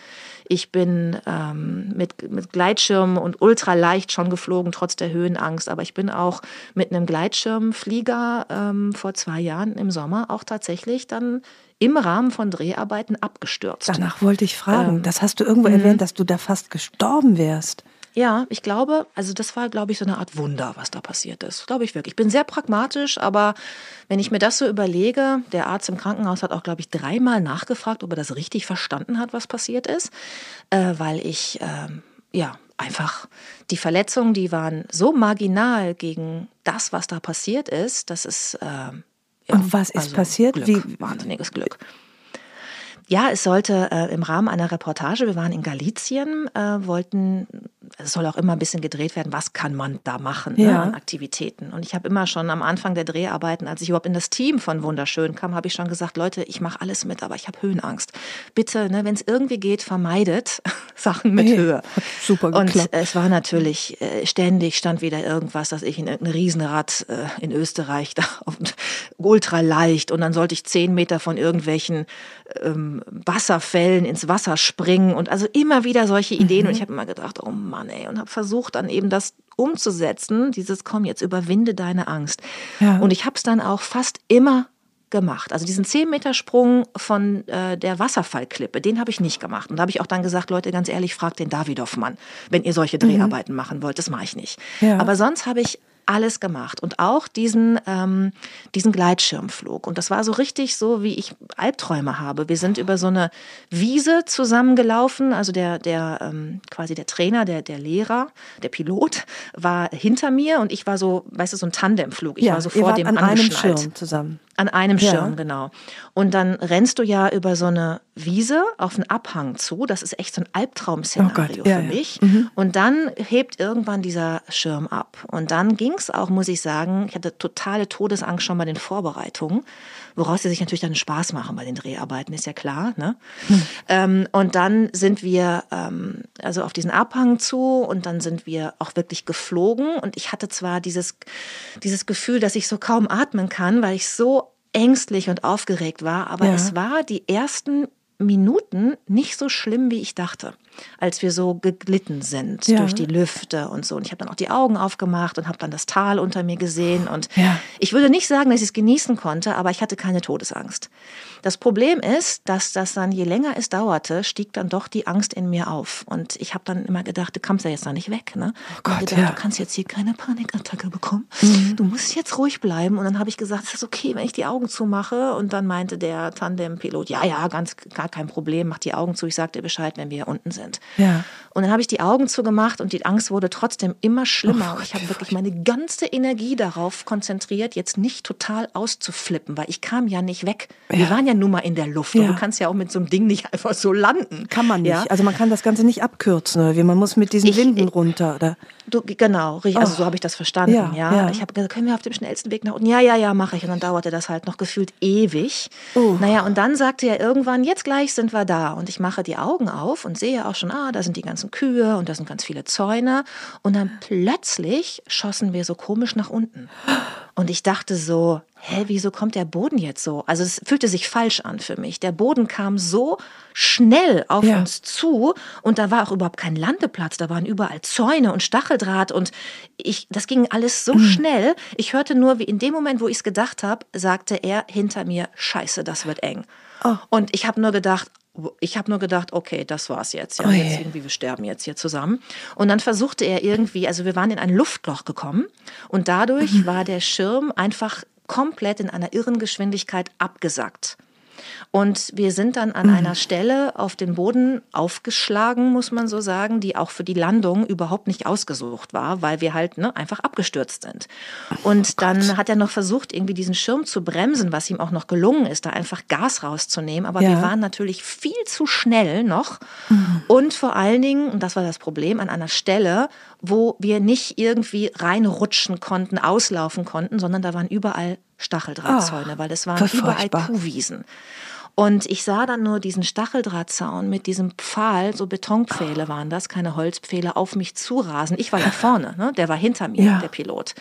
Ich bin ähm, mit, mit Gleitschirm und ultraleicht schon geflogen, trotz der Höhenangst. Aber ich bin auch mit einem Gleitschirmflieger ähm, vor zwei Jahren im Sommer auch tatsächlich dann im Rahmen von Dreharbeiten abgestürzt. Danach wollte ich fragen, ähm, das hast du irgendwo erwähnt, mhm. dass du da fast gestorben wärst. Ja, ich glaube, also das war, glaube ich, so eine Art Wunder, was da passiert ist. Glaube ich wirklich. Ich bin sehr pragmatisch, aber wenn ich mir das so überlege, der Arzt im Krankenhaus hat auch, glaube ich, dreimal nachgefragt, ob er das richtig verstanden hat, was passiert ist, äh, weil ich, äh, ja, einfach die Verletzungen, die waren so marginal gegen das, was da passiert ist, das ist. Äh, ja, Und was ist also passiert? Glück, Wie? Wahnsinniges Glück. Ja, es sollte äh, im Rahmen einer Reportage, wir waren in Galizien, äh, wollten, es soll auch immer ein bisschen gedreht werden, was kann man da machen ne, ja. ne, an Aktivitäten. Und ich habe immer schon am Anfang der Dreharbeiten, als ich überhaupt in das Team von Wunderschön kam, habe ich schon gesagt, Leute, ich mache alles mit, aber ich habe Höhenangst. Bitte, ne, wenn es irgendwie geht, vermeidet Sachen mit hey, Höhe. Super geklappt. Und es war natürlich, äh, ständig stand wieder irgendwas, dass ich in irgendein Riesenrad äh, in Österreich da auf, ultra leicht und dann sollte ich zehn Meter von irgendwelchen ähm, Wasserfällen ins Wasser springen und also immer wieder solche Ideen. Mhm. Und ich habe immer gedacht, oh Mann, ey, und habe versucht dann eben das umzusetzen, dieses komm, jetzt überwinde deine Angst. Ja. Und ich habe es dann auch fast immer gemacht. Also diesen 10 Meter Sprung von äh, der Wasserfallklippe, den habe ich nicht gemacht. Und da habe ich auch dann gesagt, Leute, ganz ehrlich, fragt den Davidoff-Mann, wenn ihr solche mhm. Dreharbeiten mhm. machen wollt. Das mache ich nicht. Ja. Aber sonst habe ich alles gemacht und auch diesen, ähm, diesen Gleitschirmflug. Und das war so richtig so, wie ich Albträume habe. Wir sind über so eine Wiese zusammengelaufen. Also der, der ähm, quasi der Trainer, der, der Lehrer, der Pilot war hinter mir und ich war so, weißt du, so ein Tandemflug. Ich ja, war so vor dem an einem Schirm zusammen. An einem Schirm, ja. genau. Und dann rennst du ja über so eine Wiese auf einen Abhang zu. Das ist echt so ein Albtraum-Szenario oh ja, für mich. Mhm. Und dann hebt irgendwann dieser Schirm ab. Und dann ging es auch, muss ich sagen, ich hatte totale Todesangst schon bei den Vorbereitungen, woraus sie sich natürlich dann Spaß machen bei den Dreharbeiten, ist ja klar. Ne? Mhm. Ähm, und dann sind wir ähm, also auf diesen Abhang zu und dann sind wir auch wirklich geflogen. Und ich hatte zwar dieses, dieses Gefühl, dass ich so kaum atmen kann, weil ich so ängstlich und aufgeregt war, aber ja. es war die ersten Minuten nicht so schlimm, wie ich dachte als wir so geglitten sind ja. durch die Lüfte und so. Und ich habe dann auch die Augen aufgemacht und habe dann das Tal unter mir gesehen. Und ja. ich würde nicht sagen, dass ich es genießen konnte, aber ich hatte keine Todesangst. Das Problem ist, dass das dann, je länger es dauerte, stieg dann doch die Angst in mir auf. Und ich habe dann immer gedacht, du kommst ja jetzt noch nicht weg. Ne? Oh Gott, gedacht, ja. Du kannst jetzt hier keine Panikattacke bekommen. Mhm. Du musst jetzt ruhig bleiben. Und dann habe ich gesagt, es ist okay, wenn ich die Augen zumache. Und dann meinte der Tandem-Pilot, ja, ja, ganz gar kein Problem, mach die Augen zu. Ich sag dir Bescheid, wenn wir unten sind sind. Ja. Und dann habe ich die Augen zugemacht und die Angst wurde trotzdem immer schlimmer. Oh, ich habe wirklich meine ganze Energie darauf konzentriert, jetzt nicht total auszuflippen, weil ich kam ja nicht weg. Ja. Wir waren ja nun mal in der Luft ja. und du kannst ja auch mit so einem Ding nicht einfach so landen. Kann man nicht. Ja? Also man kann das Ganze nicht abkürzen. Oder? Man muss mit diesen ich, Winden runter. Oder? Du, genau, also oh. so habe ich das verstanden. Ja, ja. Ich habe gesagt, können wir auf dem schnellsten Weg nach unten? Ja, ja, ja, mache ich. Und dann dauerte das halt noch gefühlt ewig. Uh. Naja, und dann sagte er irgendwann, jetzt gleich sind wir da. Und ich mache die Augen auf und sehe auch schon, ah, da sind die ganzen Kühe und da sind ganz viele Zäune. Und dann plötzlich schossen wir so komisch nach unten. Und ich dachte so, hä, wieso kommt der Boden jetzt so? Also es fühlte sich falsch an für mich. Der Boden kam so schnell auf ja. uns zu und da war auch überhaupt kein Landeplatz. Da waren überall Zäune und Stacheldraht und ich, das ging alles so mhm. schnell. Ich hörte nur, wie in dem Moment, wo ich es gedacht habe, sagte er hinter mir, scheiße, das wird eng. Oh. Und ich habe nur gedacht, ich habe nur gedacht, okay, das war's jetzt. Ja, oh jetzt irgendwie, wir sterben jetzt hier zusammen. Und dann versuchte er irgendwie, also wir waren in ein Luftloch gekommen und dadurch mhm. war der Schirm einfach komplett in einer irren Geschwindigkeit abgesackt. Und wir sind dann an mhm. einer Stelle auf den Boden aufgeschlagen, muss man so sagen, die auch für die Landung überhaupt nicht ausgesucht war, weil wir halt ne, einfach abgestürzt sind. Und oh dann hat er noch versucht, irgendwie diesen Schirm zu bremsen, was ihm auch noch gelungen ist, da einfach Gas rauszunehmen. Aber ja. wir waren natürlich viel zu schnell noch. Mhm. Und vor allen Dingen, und das war das Problem, an einer Stelle, wo wir nicht irgendwie reinrutschen konnten, auslaufen konnten, sondern da waren überall Stacheldrahtzäune, oh, weil es waren überall Kuhwiesen. Und ich sah dann nur diesen Stacheldrahtzaun mit diesem Pfahl, so Betonpfähle waren das, keine Holzpfähle, auf mich zurasen. Ich war ja vorne, ne? der war hinter mir, ja. der Pilot.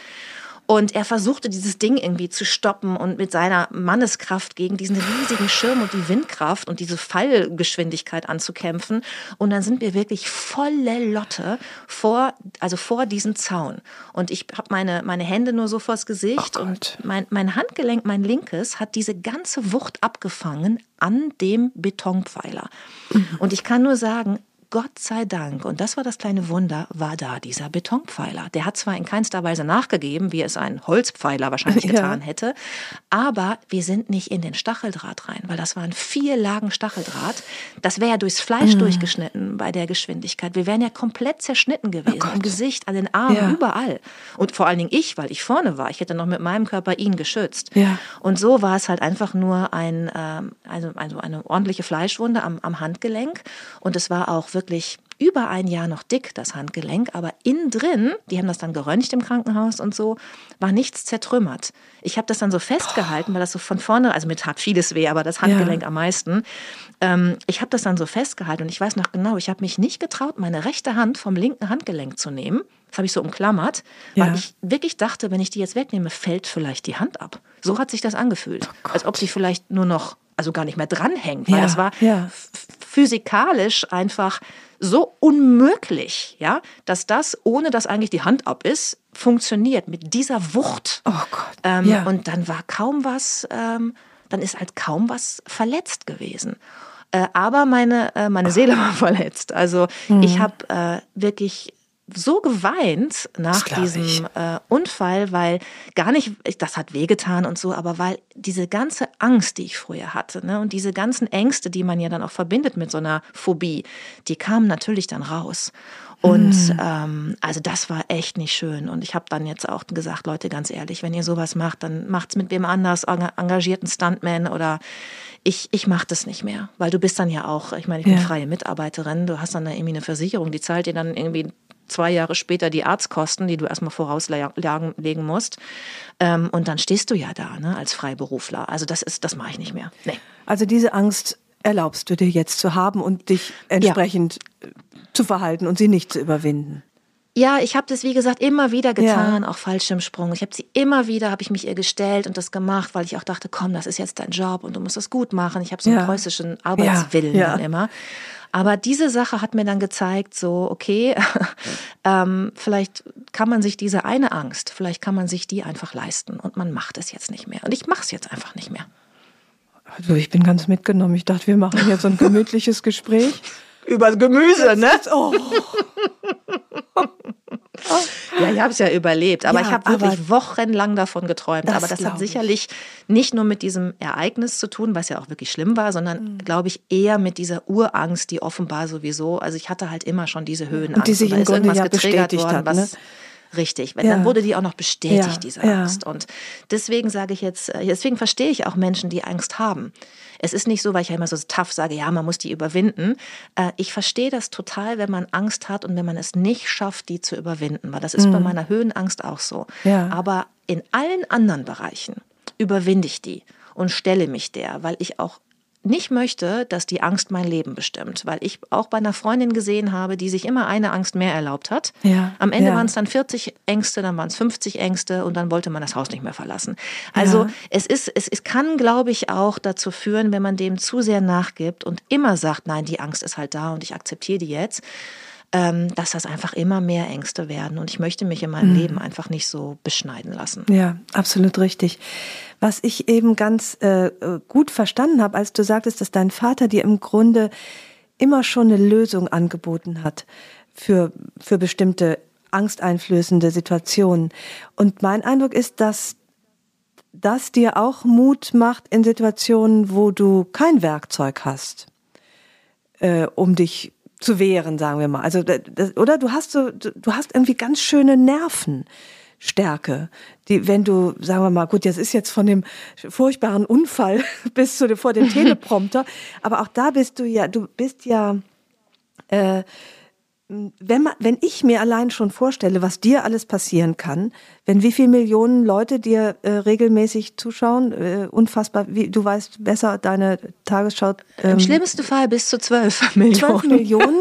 Und er versuchte dieses Ding irgendwie zu stoppen und mit seiner Manneskraft gegen diesen riesigen Schirm und die Windkraft und diese Fallgeschwindigkeit anzukämpfen. Und dann sind wir wirklich volle Lotte vor, also vor diesem Zaun. Und ich habe meine, meine Hände nur so vors Gesicht oh und mein, mein Handgelenk, mein linkes, hat diese ganze Wucht abgefangen an dem Betonpfeiler. Mhm. Und ich kann nur sagen, Gott sei Dank, und das war das kleine Wunder, war da dieser Betonpfeiler. Der hat zwar in keinster Weise nachgegeben, wie es ein Holzpfeiler wahrscheinlich getan ja. hätte, aber wir sind nicht in den Stacheldraht rein, weil das waren vier Lagen Stacheldraht. Das wäre ja durchs Fleisch mhm. durchgeschnitten bei der Geschwindigkeit. Wir wären ja komplett zerschnitten gewesen, oh im Gesicht, an den Armen, ja. überall. Und vor allen Dingen ich, weil ich vorne war. Ich hätte noch mit meinem Körper ihn geschützt. Ja. Und so war es halt einfach nur ein, ähm, also, also eine ordentliche Fleischwunde am, am Handgelenk. Und es war auch wirklich über ein Jahr noch dick, das Handgelenk, aber innen drin, die haben das dann geröntgt im Krankenhaus und so, war nichts zertrümmert. Ich habe das dann so festgehalten, weil das so von vorne, also mit hat vieles weh, aber das Handgelenk ja. am meisten. Ähm, ich habe das dann so festgehalten und ich weiß noch genau, ich habe mich nicht getraut, meine rechte Hand vom linken Handgelenk zu nehmen. Das habe ich so umklammert, weil ja. ich wirklich dachte, wenn ich die jetzt wegnehme, fällt vielleicht die Hand ab. So hat sich das angefühlt, oh als ob sie vielleicht nur noch also gar nicht mehr dranhängt, weil ja, das war ja. Physikalisch einfach so unmöglich, ja, dass das, ohne dass eigentlich die Hand ab ist, funktioniert mit dieser Wucht. Oh Gott. Ähm, ja. Und dann war kaum was, ähm, dann ist halt kaum was verletzt gewesen. Äh, aber meine, äh, meine Seele war verletzt. Also mhm. ich habe äh, wirklich so geweint nach diesem äh, Unfall, weil gar nicht, das hat wehgetan und so, aber weil diese ganze Angst, die ich früher hatte, ne, und diese ganzen Ängste, die man ja dann auch verbindet mit so einer Phobie, die kamen natürlich dann raus. Und mhm. ähm, also das war echt nicht schön. Und ich habe dann jetzt auch gesagt, Leute, ganz ehrlich, wenn ihr sowas macht, dann macht's mit wem anders, engagierten Stuntman oder ich, ich mache das nicht mehr. Weil du bist dann ja auch, ich meine, ich bin ja. freie Mitarbeiterin, du hast dann da irgendwie eine Versicherung, die zahlt dir dann irgendwie zwei Jahre später die Arztkosten, die du erstmal vorauslegen musst. Ähm, und dann stehst du ja da ne, als Freiberufler. Also das ist, das mache ich nicht mehr. Nee. Also diese Angst erlaubst du dir jetzt zu haben und dich entsprechend ja. Äh, zu verhalten und sie nicht zu überwinden. Ja, ich habe das wie gesagt immer wieder getan, ja. auch Fallschirmsprung. Ich habe sie immer wieder, habe ich mich ihr gestellt und das gemacht, weil ich auch dachte, komm, das ist jetzt dein Job und du musst das gut machen. Ich habe so einen ja. preußischen Arbeitswillen ja. immer. Aber diese Sache hat mir dann gezeigt, so, okay, ähm, vielleicht kann man sich diese eine Angst, vielleicht kann man sich die einfach leisten und man macht es jetzt nicht mehr. Und ich mache es jetzt einfach nicht mehr. Also ich bin ganz mitgenommen. Ich dachte, wir machen jetzt so ein gemütliches Gespräch. Über Gemüse, ne? Oh. Ja, ich habe es ja überlebt, aber ja, ich habe wirklich wochenlang davon geträumt. Das aber das hat sicherlich ich. nicht nur mit diesem Ereignis zu tun, was ja auch wirklich schlimm war, sondern mhm. glaube ich eher mit dieser Urangst, die offenbar sowieso, also ich hatte halt immer schon diese Höhenangst. Und die sich und im Grunde ja bestätigt worden, hat, ne? Richtig, ja. dann wurde die auch noch bestätigt, ja, diese Angst. Ja. Und deswegen sage ich jetzt, äh, deswegen verstehe ich auch Menschen, die Angst haben. Es ist nicht so, weil ich ja immer so tough sage, ja, man muss die überwinden. Äh, ich verstehe das total, wenn man Angst hat und wenn man es nicht schafft, die zu überwinden, weil das ist mhm. bei meiner Höhenangst auch so. Aber in allen anderen Bereichen überwinde ich die und stelle mich der, weil ich auch nicht möchte, dass die Angst mein Leben bestimmt, weil ich auch bei einer Freundin gesehen habe, die sich immer eine Angst mehr erlaubt hat. Ja, Am Ende ja. waren es dann 40 Ängste, dann waren es 50 Ängste und dann wollte man das Haus nicht mehr verlassen. Also ja. es ist, es, es kann, glaube ich, auch dazu führen, wenn man dem zu sehr nachgibt und immer sagt, nein, die Angst ist halt da und ich akzeptiere die jetzt, dass das einfach immer mehr Ängste werden. Und ich möchte mich in meinem mhm. Leben einfach nicht so beschneiden lassen. Ja, absolut richtig. Was ich eben ganz äh, gut verstanden habe, als du sagtest, dass dein Vater dir im Grunde immer schon eine Lösung angeboten hat für, für bestimmte angsteinflößende Situationen. Und mein Eindruck ist, dass das dir auch Mut macht in Situationen, wo du kein Werkzeug hast, äh, um dich zu wehren, sagen wir mal. Also, das, oder du hast so, du hast irgendwie ganz schöne Nervenstärke, die, wenn du, sagen wir mal, gut, jetzt ist jetzt von dem furchtbaren Unfall bis zu vor dem Teleprompter, aber auch da bist du ja, du bist ja äh, wenn, man, wenn ich mir allein schon vorstelle, was dir alles passieren kann, wenn wie viele Millionen Leute dir äh, regelmäßig zuschauen, äh, unfassbar, wie, du weißt besser deine Tagesschau. Ähm, Im schlimmsten Fall bis zu zwölf Millionen. Zwölf Millionen,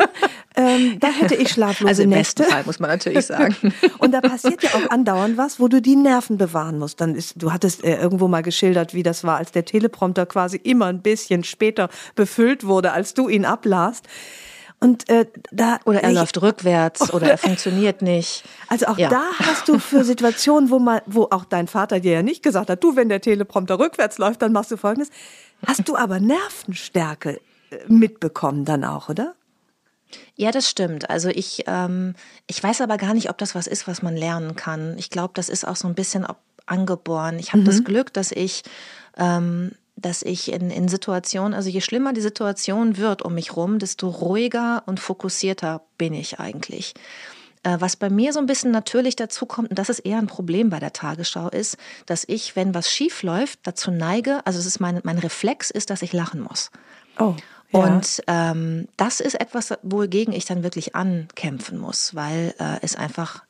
ähm, da hätte ich schlaflose also im Nächte. Fall muss man natürlich sagen. Und da passiert ja auch andauernd was, wo du die Nerven bewahren musst. Dann ist, du hattest äh, irgendwo mal geschildert, wie das war, als der Teleprompter quasi immer ein bisschen später befüllt wurde, als du ihn ablasst. Und äh, da oder er ich, läuft rückwärts oder er funktioniert nicht. Also auch ja. da hast du für Situationen, wo mal, wo auch dein Vater dir ja nicht gesagt hat, du, wenn der Teleprompter rückwärts läuft, dann machst du Folgendes. Hast du aber Nervenstärke äh, mitbekommen dann auch, oder? Ja, das stimmt. Also ich, ähm, ich weiß aber gar nicht, ob das was ist, was man lernen kann. Ich glaube, das ist auch so ein bisschen angeboren. Ich habe mhm. das Glück, dass ich ähm, dass ich in, in Situationen, also je schlimmer die Situation wird um mich rum, desto ruhiger und fokussierter bin ich eigentlich. Äh, was bei mir so ein bisschen natürlich dazu kommt, und das ist eher ein Problem bei der Tagesschau, ist, dass ich, wenn was schief läuft, dazu neige, also es ist mein, mein Reflex ist, dass ich lachen muss. Oh. Ja. Und ähm, das ist etwas, wogegen ich dann wirklich ankämpfen muss, weil äh, es einfach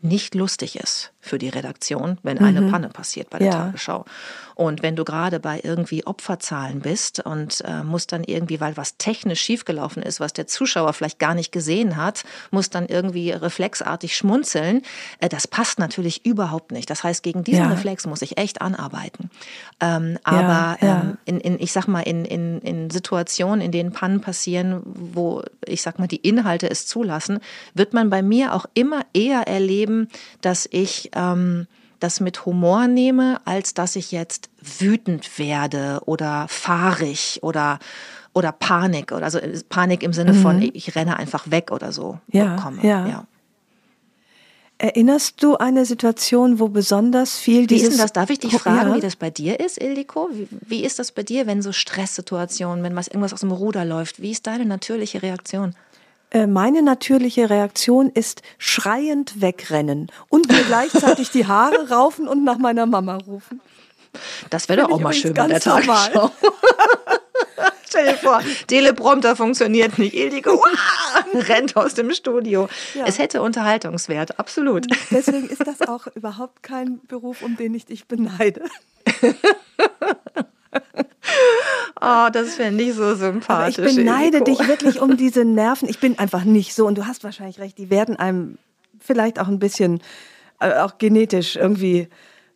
nicht lustig ist für die Redaktion, wenn eine mhm. Panne passiert bei der ja. Tagesschau. Und wenn du gerade bei irgendwie Opferzahlen bist und äh, musst dann irgendwie, weil was technisch schiefgelaufen ist, was der Zuschauer vielleicht gar nicht gesehen hat, muss dann irgendwie reflexartig schmunzeln, äh, das passt natürlich überhaupt nicht. Das heißt, gegen diesen ja. Reflex muss ich echt anarbeiten. Ähm, aber ja, ähm, in, in, ich sag mal, in, in, in Situationen, in denen Pannen passieren, wo ich sag mal, die Inhalte es zulassen, wird man bei mir auch immer eher erleben, dass ich ähm, das mit Humor nehme, als dass ich jetzt wütend werde oder fahrig oder oder Panik oder also Panik im Sinne mhm. von ich renne einfach weg oder so ja, bekomme. Ja. ja. Erinnerst du eine Situation, wo besonders viel dieses... Wie ist denn das? Darf ich dich fragen, ja. wie das bei dir ist, Ildiko? Wie, wie, ist das bei dir, wenn so Stresssituationen, wenn was irgendwas aus dem Ruder läuft? Wie ist deine natürliche Reaktion? Äh, meine natürliche Reaktion ist schreiend wegrennen und mir gleichzeitig die Haare raufen und nach meiner Mama rufen. Das wäre doch auch mal schön bei der Tagesschau. Stell dir vor, Teleprompter funktioniert nicht. Ildiko rennt aus dem Studio. Ja. Es hätte Unterhaltungswert, absolut. Deswegen ist das auch überhaupt kein Beruf, um den ich dich beneide. Oh, das finde ich so sympathisch. Aber ich beneide Ildiko. dich wirklich um diese Nerven. Ich bin einfach nicht so und du hast wahrscheinlich recht, die werden einem vielleicht auch ein bisschen äh, auch genetisch irgendwie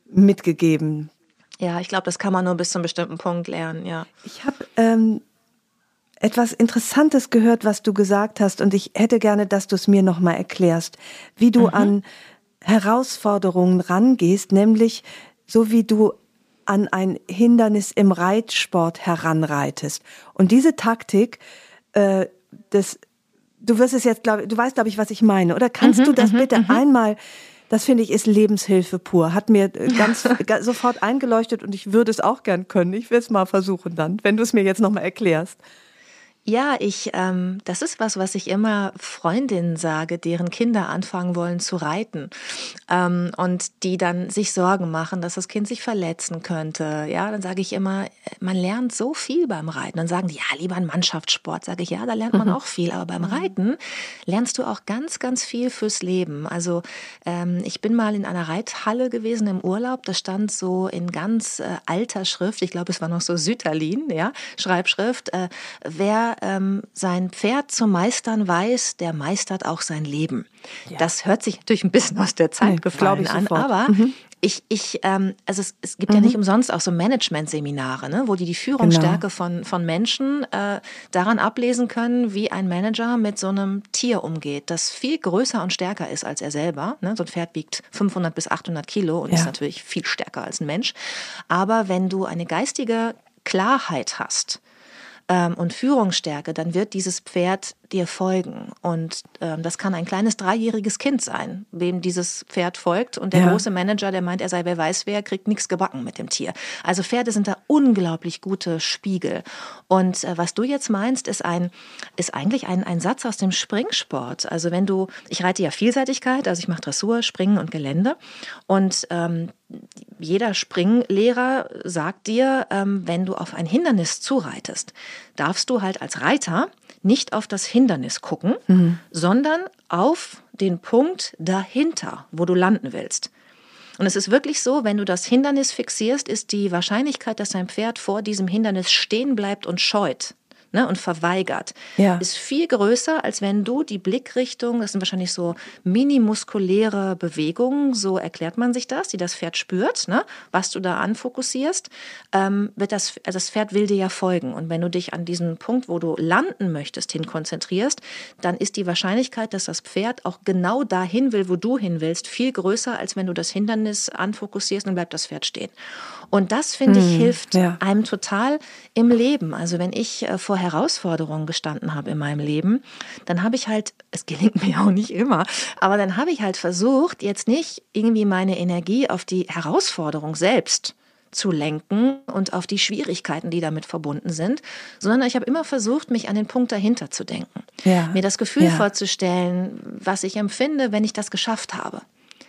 mitgegeben. Ja, ich glaube, das kann man nur bis zu einem bestimmten Punkt lernen, ja. Ich habe ähm, etwas Interessantes gehört, was du gesagt hast und ich hätte gerne, dass du es mir nochmal erklärst, wie du mhm. an Herausforderungen rangehst, nämlich so wie du an ein Hindernis im Reitsport heranreitest. Und diese Taktik, äh, das, du wirst es jetzt, glaub, du weißt, glaube ich, was ich meine, oder kannst mhm, du das mhm, bitte mhm. einmal, das finde ich ist Lebenshilfe pur, hat mir äh, ganz sofort eingeleuchtet und ich würde es auch gern können. Ich will es mal versuchen dann, wenn du es mir jetzt nochmal erklärst. Ja, ich, ähm, das ist was, was ich immer Freundinnen sage, deren Kinder anfangen wollen zu reiten ähm, und die dann sich Sorgen machen, dass das Kind sich verletzen könnte. Ja, dann sage ich immer, man lernt so viel beim Reiten. Dann sagen die, ja, lieber ein Mannschaftssport. Sage ich, ja, da lernt man mhm. auch viel. Aber beim mhm. Reiten lernst du auch ganz, ganz viel fürs Leben. Also ähm, ich bin mal in einer Reithalle gewesen im Urlaub. Da stand so in ganz äh, alter Schrift, ich glaube, es war noch so Sütterlin, ja, Schreibschrift, äh, wer ähm, sein Pferd zu meistern weiß, der meistert auch sein Leben. Ja. Das hört sich natürlich ein bisschen aus der Zeit nee, gefallen an, aber mhm. ich, ich, ähm, also es, es gibt mhm. ja nicht umsonst auch so Management-Seminare, ne, wo die die Führungsstärke genau. von, von Menschen äh, daran ablesen können, wie ein Manager mit so einem Tier umgeht, das viel größer und stärker ist als er selber. Ne? So ein Pferd wiegt 500 bis 800 Kilo und ja. ist natürlich viel stärker als ein Mensch. Aber wenn du eine geistige Klarheit hast, ähm, und Führungsstärke, dann wird dieses Pferd dir folgen. Und ähm, das kann ein kleines dreijähriges Kind sein, wem dieses Pferd folgt. Und der ja. große Manager, der meint, er sei wer weiß wer, kriegt nichts gebacken mit dem Tier. Also Pferde sind da unglaublich gute Spiegel. Und äh, was du jetzt meinst, ist ein, ist eigentlich ein, ein Satz aus dem Springsport. Also wenn du, ich reite ja Vielseitigkeit, also ich mache Dressur, Springen und Gelände. Und ähm, jeder Springlehrer sagt dir, ähm, wenn du auf ein Hindernis zureitest, darfst du halt als Reiter nicht auf das Hindernis gucken, mhm. sondern auf den Punkt dahinter, wo du landen willst. Und es ist wirklich so, wenn du das Hindernis fixierst, ist die Wahrscheinlichkeit, dass dein Pferd vor diesem Hindernis stehen bleibt und scheut, ne, und verweigert, ja. ist viel größer, als wenn du die Blickrichtung, das sind wahrscheinlich so minimuskuläre Bewegungen, so erklärt man sich das, die das Pferd spürt, ne, was du da anfokussierst, ähm, wird das, also das Pferd will dir ja folgen. Und wenn du dich an diesen Punkt, wo du landen möchtest, hin konzentrierst, dann ist die Wahrscheinlichkeit, dass das Pferd auch genau dahin will, wo du hin willst, viel größer, als wenn du das Hindernis anfokussierst und bleibt das Pferd stehen. Und das, finde ich, hm, hilft ja. einem total im Leben. Also wenn ich äh, vor Herausforderungen gestanden habe in meinem Leben, dann habe ich halt, es gelingt mir auch nicht immer, aber dann habe ich halt versucht, jetzt nicht irgendwie meine Energie auf die Herausforderung selbst zu lenken und auf die Schwierigkeiten, die damit verbunden sind, sondern ich habe immer versucht, mich an den Punkt dahinter zu denken. Ja. Mir das Gefühl ja. vorzustellen, was ich empfinde, wenn ich das geschafft habe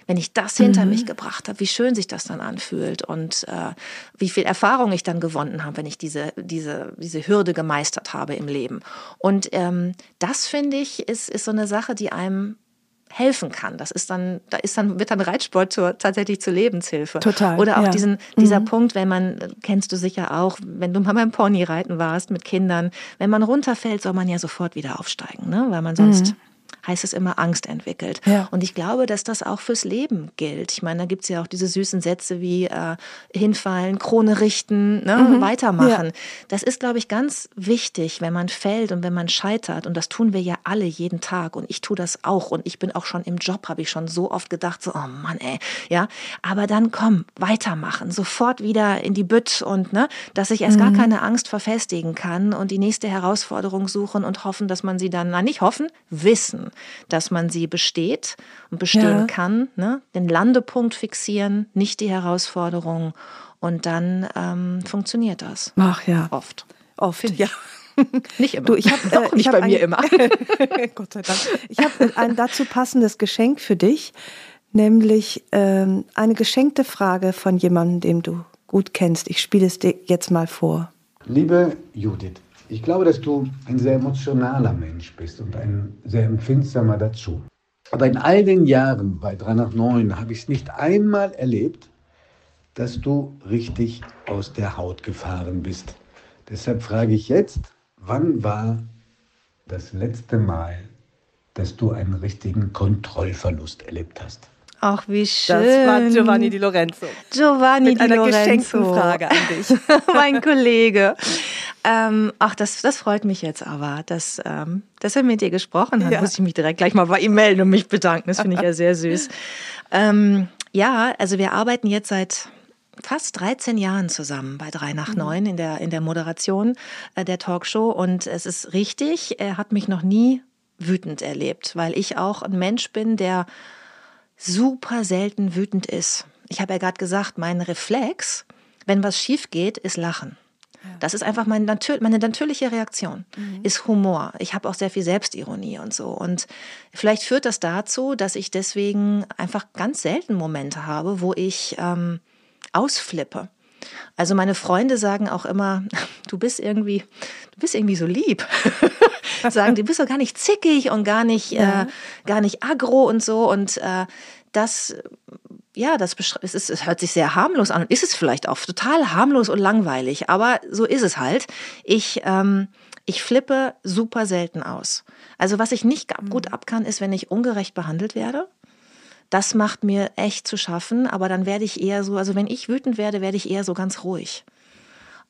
wenn ich das hinter mhm. mich gebracht habe, wie schön sich das dann anfühlt und äh, wie viel Erfahrung ich dann gewonnen habe, wenn ich diese, diese, diese Hürde gemeistert habe im Leben. Und ähm, das, finde ich, ist, ist so eine Sache, die einem helfen kann. Das ist dann, da ist dann, wird dann Reitsport zur, tatsächlich zur Lebenshilfe. Total. Oder auch ja. diesen, dieser mhm. Punkt, wenn man, kennst du sicher auch, wenn du mal beim Ponyreiten warst mit Kindern, wenn man runterfällt, soll man ja sofort wieder aufsteigen, ne? weil man sonst mhm heißt es immer Angst entwickelt. Ja. Und ich glaube, dass das auch fürs Leben gilt. Ich meine, da gibt es ja auch diese süßen Sätze wie äh, hinfallen, Krone richten, ne? mhm. weitermachen. Ja. Das ist, glaube ich, ganz wichtig, wenn man fällt und wenn man scheitert. Und das tun wir ja alle jeden Tag. Und ich tue das auch. Und ich bin auch schon im Job, habe ich schon so oft gedacht, so, oh Mann, ey. Ja, aber dann komm, weitermachen. Sofort wieder in die Bütt und, ne, dass ich erst mhm. gar keine Angst verfestigen kann und die nächste Herausforderung suchen und hoffen, dass man sie dann, na, nicht hoffen, wissen, dass man sie besteht und bestehen ja. kann. Ne? Den Landepunkt fixieren, nicht die Herausforderung. Und dann ähm, funktioniert das. Ach ja. Oft. Oft, ja. Nicht immer. Du, ich hab, äh, nicht ich bei mir immer. Gott sei Dank. Ich habe ein dazu passendes Geschenk für dich, nämlich ähm, eine geschenkte Frage von jemandem, den du gut kennst. Ich spiele es dir jetzt mal vor. Liebe Judith, ich glaube, dass du ein sehr emotionaler Mensch bist und ein sehr empfindsamer dazu. Aber in all den Jahren bei 3 nach 9 habe ich es nicht einmal erlebt, dass du richtig aus der Haut gefahren bist. Deshalb frage ich jetzt, wann war das letzte Mal, dass du einen richtigen Kontrollverlust erlebt hast? Ach, wie schön. Das war Giovanni Di Lorenzo. Giovanni Mit Di einer Lorenzo. geschenkten Frage an dich. mein Kollege. Ähm, ach, das, das freut mich jetzt aber, dass, ähm, dass er mit dir gesprochen hat. Ja. Muss ich mich direkt gleich mal bei ihm melden und mich bedanken. Das finde ich ja sehr süß. Ähm, ja, also wir arbeiten jetzt seit fast 13 Jahren zusammen bei 3 nach 9 mhm. in der, in der Moderation äh, der Talkshow. Und es ist richtig, er hat mich noch nie wütend erlebt, weil ich auch ein Mensch bin, der super selten wütend ist. Ich habe ja gerade gesagt, mein Reflex, wenn was schief geht, ist Lachen. Das ist einfach meine, natür meine natürliche Reaktion, mhm. ist Humor. Ich habe auch sehr viel Selbstironie und so. Und vielleicht führt das dazu, dass ich deswegen einfach ganz selten Momente habe, wo ich ähm, ausflippe. Also meine Freunde sagen auch immer, du bist irgendwie, du bist irgendwie so lieb. sagen, du bist doch gar nicht zickig und gar nicht, ja. äh, gar nicht aggro und so. Und äh, das, ja, das es, ist, es hört sich sehr harmlos an und ist es vielleicht auch total harmlos und langweilig, aber so ist es halt. Ich, ähm, ich flippe super selten aus. Also was ich nicht gut mhm. ab kann, ist, wenn ich ungerecht behandelt werde. Das macht mir echt zu schaffen, aber dann werde ich eher so, also wenn ich wütend werde, werde ich eher so ganz ruhig.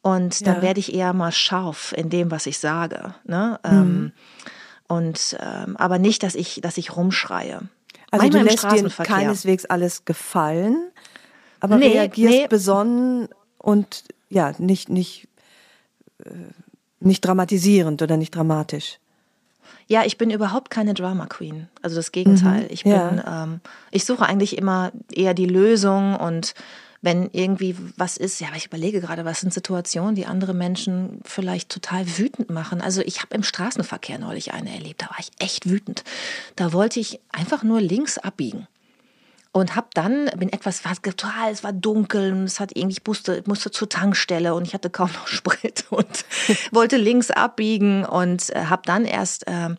Und dann ja. werde ich eher mal scharf in dem, was ich sage. Ne? Mhm. Ähm, und ähm, aber nicht, dass ich, dass ich rumschreie. Also Manchmal du lässt dir keineswegs alles gefallen, aber nee, reagierst nee. besonnen und ja, nicht, nicht, äh, nicht dramatisierend oder nicht dramatisch. Ja, ich bin überhaupt keine Drama Queen. Also das Gegenteil. Mhm, ich bin, ja. ähm, ich suche eigentlich immer eher die Lösung und wenn irgendwie was ist, ja, aber ich überlege gerade, was sind Situationen, die andere Menschen vielleicht total wütend machen. Also ich habe im Straßenverkehr neulich eine erlebt, da war ich echt wütend. Da wollte ich einfach nur links abbiegen und habe dann bin etwas war total es war dunkel und es hat irgendwie ich musste musste zur Tankstelle und ich hatte kaum noch Sprit und wollte links abbiegen und äh, habe dann erst äh,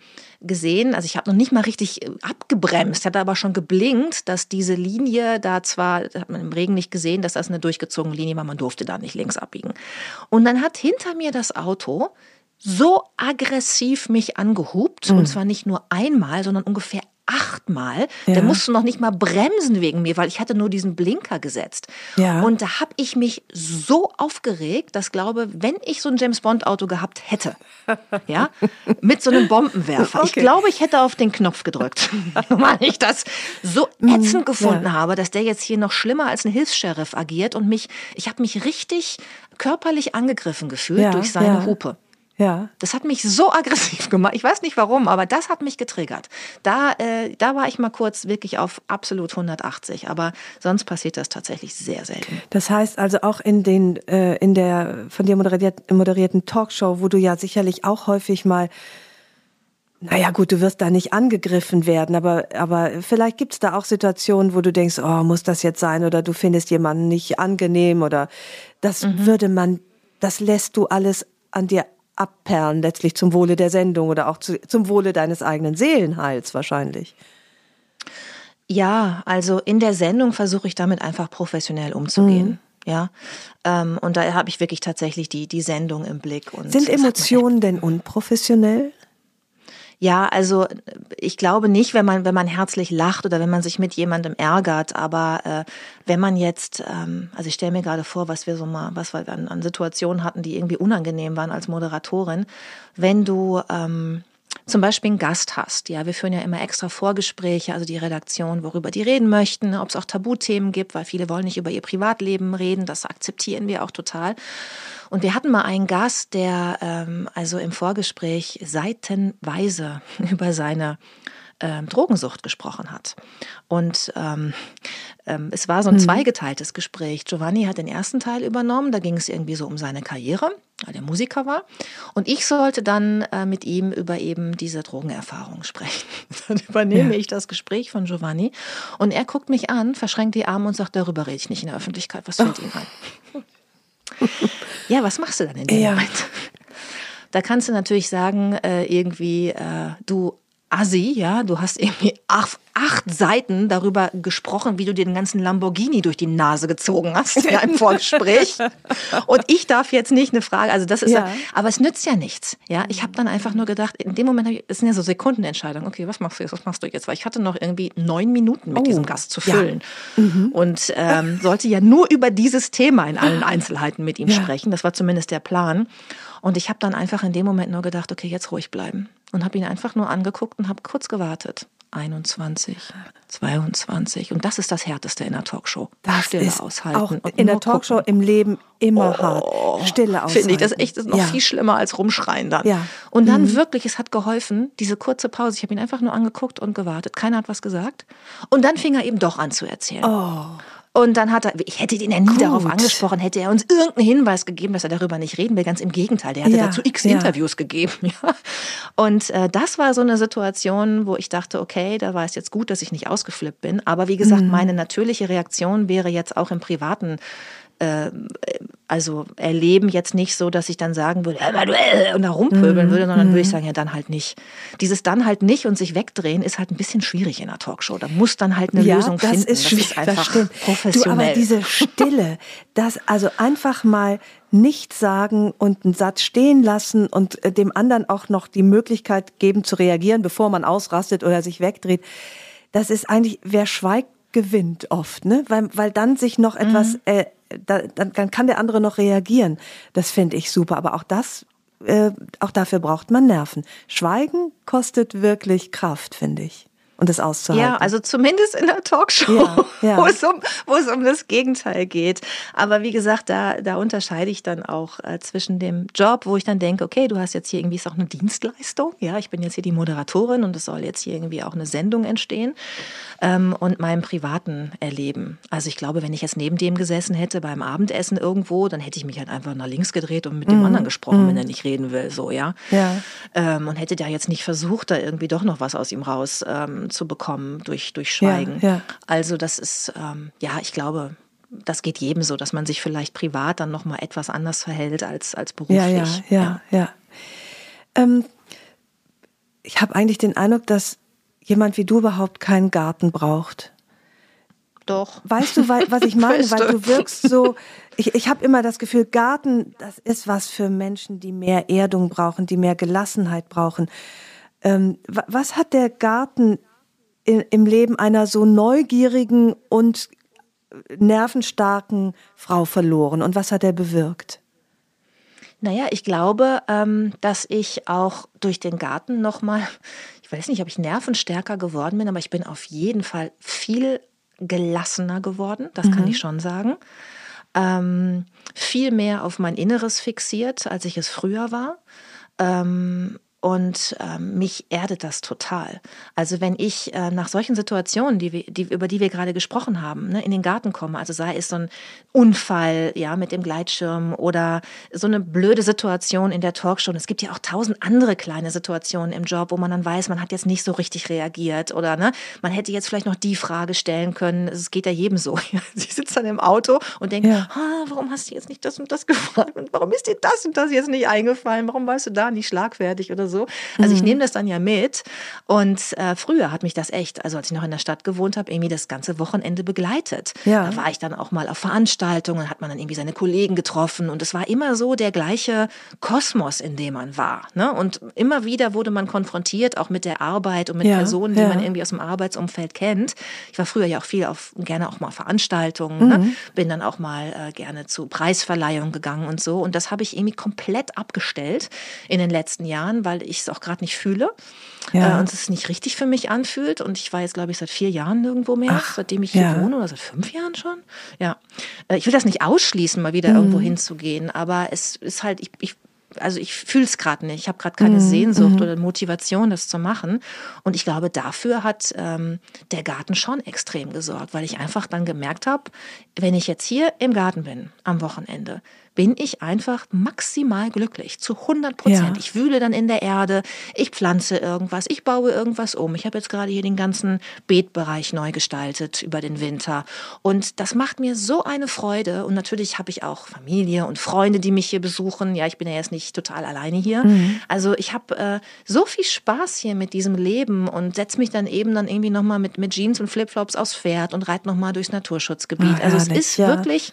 gesehen, also ich habe noch nicht mal richtig äh, abgebremst, hatte aber schon geblinkt, dass diese Linie da zwar, das hat man im Regen nicht gesehen, dass das eine durchgezogene Linie war, man durfte da nicht links abbiegen. Und dann hat hinter mir das Auto so aggressiv mich angehupt, mhm. und zwar nicht nur einmal, sondern ungefähr achtmal. Ja. Der musste noch nicht mal bremsen wegen mir, weil ich hatte nur diesen Blinker gesetzt. Ja. Und da habe ich mich so aufgeregt, dass glaube, wenn ich so ein James Bond Auto gehabt hätte, ja, mit so einem Bombenwerfer, okay. ich glaube, ich hätte auf den Knopf gedrückt, weil ich das so mhm. ätzend gefunden ja. habe, dass der jetzt hier noch schlimmer als ein Hilfs-Sheriff agiert und mich, ich habe mich richtig körperlich angegriffen gefühlt ja, durch seine ja. Hupe. Ja. Das hat mich so aggressiv gemacht. Ich weiß nicht warum, aber das hat mich getriggert. Da, äh, da war ich mal kurz wirklich auf absolut 180. Aber sonst passiert das tatsächlich sehr selten. Das heißt also auch in den äh, in der von dir moderiert, moderierten Talkshow, wo du ja sicherlich auch häufig mal naja, gut, du wirst da nicht angegriffen werden, aber, aber vielleicht gibt es da auch Situationen, wo du denkst, oh, muss das jetzt sein? Oder du findest jemanden nicht angenehm oder das mhm. würde man, das lässt du alles an dir abperlen, letztlich zum Wohle der Sendung oder auch zu, zum Wohle deines eigenen Seelenheils wahrscheinlich. Ja, also in der Sendung versuche ich damit einfach professionell umzugehen. Mhm. Ja, ähm, und da habe ich wirklich tatsächlich die, die Sendung im Blick. Und Sind Emotionen denn unprofessionell? Ja, also ich glaube nicht, wenn man, wenn man herzlich lacht oder wenn man sich mit jemandem ärgert, aber äh, wenn man jetzt, ähm, also ich stelle mir gerade vor, was wir so mal, was wir an, an Situationen hatten, die irgendwie unangenehm waren als Moderatorin, wenn du ähm, zum Beispiel einen Gast hast. Ja, wir führen ja immer extra Vorgespräche, also die Redaktion, worüber die reden möchten, ob es auch Tabuthemen gibt, weil viele wollen nicht über ihr Privatleben reden. Das akzeptieren wir auch total. Und wir hatten mal einen Gast, der ähm, also im Vorgespräch seitenweise über seine ähm, Drogensucht gesprochen hat. Und ähm, ähm, es war so ein mhm. zweigeteiltes Gespräch. Giovanni hat den ersten Teil übernommen, da ging es irgendwie so um seine Karriere, weil er Musiker war. Und ich sollte dann äh, mit ihm über eben diese Drogenerfahrung sprechen. dann übernehme ja. ich das Gespräch von Giovanni und er guckt mich an, verschränkt die Arme und sagt, darüber rede ich nicht in der Öffentlichkeit, was fällt oh. Ihnen ein? ja, was machst du dann in dem ja. Moment? Da kannst du natürlich sagen, äh, irgendwie, äh, du Assi, ja, du hast irgendwie acht, acht, Seiten darüber gesprochen, wie du dir den ganzen Lamborghini durch die Nase gezogen hast ja, im Vorgespräch. Und ich darf jetzt nicht eine Frage, also das ist, ja. aber es nützt ja nichts. Ja, ich habe dann einfach nur gedacht, in dem Moment, ich, es sind ja so Sekundenentscheidungen. Okay, was machst du jetzt? Was machst du jetzt? Weil ich hatte noch irgendwie neun Minuten mit oh. diesem Gast zu füllen ja. mhm. und ähm, sollte ja nur über dieses Thema in allen Einzelheiten mit ihm sprechen. Das war zumindest der Plan. Und ich habe dann einfach in dem Moment nur gedacht, okay, jetzt ruhig bleiben. Und habe ihn einfach nur angeguckt und habe kurz gewartet. 21, 22. Und das ist das Härteste in der Talkshow. Das Stille ist aushalten. Auch in der Talkshow gucken. im Leben immer oh, hart. Stille aushalten. Finde ich das echt ist noch ja. viel schlimmer als rumschreien dann. Ja. Und dann mhm. wirklich, es hat geholfen, diese kurze Pause. Ich habe ihn einfach nur angeguckt und gewartet. Keiner hat was gesagt. Und dann fing er eben doch an zu erzählen. Oh. Und dann hat er, ich hätte ihn ja nie Gut. darauf angesprochen, hätte er uns irgendeinen Hinweis gegeben, dass er darüber nicht reden will. Ganz im Gegenteil, der hatte ja, dazu x ja. Interviews gegeben. Ja. Und äh, das war so eine Situation, wo ich dachte, okay, da war es jetzt gut, dass ich nicht ausgeflippt bin. Aber wie gesagt, mhm. meine natürliche Reaktion wäre jetzt auch im privaten äh, also erleben jetzt nicht so, dass ich dann sagen würde, und da rumpöbeln würde, sondern würde ich mhm. sagen, ja, dann halt nicht. Dieses dann halt nicht und sich wegdrehen ist halt ein bisschen schwierig in einer Talkshow. Da muss dann halt eine ja, Lösung das finden. Ist das ist einfach das professionell. Du, aber diese Stille, das also einfach mal nicht sagen und einen Satz stehen lassen und äh, dem anderen auch noch die Möglichkeit geben zu reagieren, bevor man ausrastet oder sich wegdreht. Das ist eigentlich, wer schweigt, gewinnt oft, ne? Weil, weil dann sich noch etwas mhm. äh, da, dann, dann kann der andere noch reagieren. Das finde ich super. Aber auch das, äh, auch dafür braucht man Nerven. Schweigen kostet wirklich Kraft, finde ich und das auszuhalten. Ja, also zumindest in der Talkshow, ja, ja. Wo, es um, wo es um das Gegenteil geht. Aber wie gesagt, da, da unterscheide ich dann auch äh, zwischen dem Job, wo ich dann denke, okay, du hast jetzt hier irgendwie ist auch eine Dienstleistung. Ja, ich bin jetzt hier die Moderatorin und es soll jetzt hier irgendwie auch eine Sendung entstehen. Ähm, und meinem privaten Erleben. Also ich glaube, wenn ich jetzt neben dem gesessen hätte beim Abendessen irgendwo, dann hätte ich mich halt einfach nach links gedreht und mit dem mhm. anderen gesprochen, mhm. wenn er nicht reden will, so, ja. ja. Ähm, und hätte da jetzt nicht versucht, da irgendwie doch noch was aus ihm raus ähm, zu bekommen durch, durch Schweigen. Ja, ja. Also das ist, ähm, ja, ich glaube, das geht jedem so, dass man sich vielleicht privat dann nochmal etwas anders verhält als, als beruflich. Ja, ja, ja, ja. Ähm, ich habe eigentlich den Eindruck, dass jemand wie du überhaupt keinen Garten braucht. Doch. Weißt du, was ich meine? Weil du wirkst so, ich, ich habe immer das Gefühl, Garten, das ist was für Menschen, die mehr Erdung brauchen, die mehr Gelassenheit brauchen. Ähm, was hat der Garten in, im Leben einer so neugierigen und nervenstarken Frau verloren und was hat er bewirkt? Naja, ich glaube, ähm, dass ich auch durch den Garten nochmal, ich weiß nicht, ob ich nervenstärker geworden bin, aber ich bin auf jeden Fall viel gelassener geworden, das mhm. kann ich schon sagen. Ähm, viel mehr auf mein Inneres fixiert, als ich es früher war. Ähm, und ähm, mich erdet das total. Also wenn ich äh, nach solchen Situationen, die wir, die, über die wir gerade gesprochen haben, ne, in den Garten komme, also sei es so ein Unfall ja, mit dem Gleitschirm oder so eine blöde Situation in der Talkshow. Und es gibt ja auch tausend andere kleine Situationen im Job, wo man dann weiß, man hat jetzt nicht so richtig reagiert oder ne, man hätte jetzt vielleicht noch die Frage stellen können. Es geht ja jedem so. Sie sitzt dann im Auto und denkt, ja. ah, warum hast du jetzt nicht das und das gefragt? Und warum ist dir das und das jetzt nicht eingefallen? Warum warst du da nicht schlagfertig oder so. Also ich mhm. nehme das dann ja mit. Und äh, früher hat mich das echt, also als ich noch in der Stadt gewohnt habe, irgendwie das ganze Wochenende begleitet. Ja. Da war ich dann auch mal auf Veranstaltungen, hat man dann irgendwie seine Kollegen getroffen und es war immer so der gleiche Kosmos, in dem man war. Ne? Und immer wieder wurde man konfrontiert, auch mit der Arbeit und mit ja. Personen, die ja. man irgendwie aus dem Arbeitsumfeld kennt. Ich war früher ja auch viel auf, gerne auch mal Veranstaltungen, ne? mhm. ne? bin dann auch mal äh, gerne zu Preisverleihungen gegangen und so. Und das habe ich irgendwie komplett abgestellt in den letzten Jahren, weil ich es auch gerade nicht fühle ja. äh, und es nicht richtig für mich anfühlt. Und ich war jetzt, glaube ich, seit vier Jahren nirgendwo mehr, Ach, seitdem ich hier ja. wohne oder seit fünf Jahren schon. Ja, äh, ich will das nicht ausschließen, mal wieder mhm. irgendwo hinzugehen, aber es ist halt, ich, ich also ich fühle es gerade nicht. Ich habe gerade keine mhm. Sehnsucht mhm. oder Motivation, das zu machen. Und ich glaube, dafür hat ähm, der Garten schon extrem gesorgt, weil ich einfach dann gemerkt habe, wenn ich jetzt hier im Garten bin am Wochenende, bin ich einfach maximal glücklich, zu 100 Prozent. Ja. Ich wühle dann in der Erde, ich pflanze irgendwas, ich baue irgendwas um. Ich habe jetzt gerade hier den ganzen Beetbereich neu gestaltet über den Winter. Und das macht mir so eine Freude. Und natürlich habe ich auch Familie und Freunde, die mich hier besuchen. Ja, ich bin ja jetzt nicht total alleine hier. Mhm. Also ich habe äh, so viel Spaß hier mit diesem Leben und setze mich dann eben dann irgendwie nochmal mit, mit Jeans und Flipflops aufs Pferd und reite nochmal durchs Naturschutzgebiet. Ah, also es ist ja. wirklich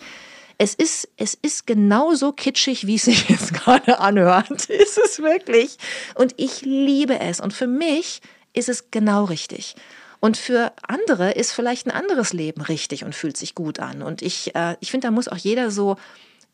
es ist, es ist genauso kitschig, wie es sich jetzt gerade anhört. Ist es wirklich. Und ich liebe es. Und für mich ist es genau richtig. Und für andere ist vielleicht ein anderes Leben richtig und fühlt sich gut an. Und ich, äh, ich finde, da muss auch jeder so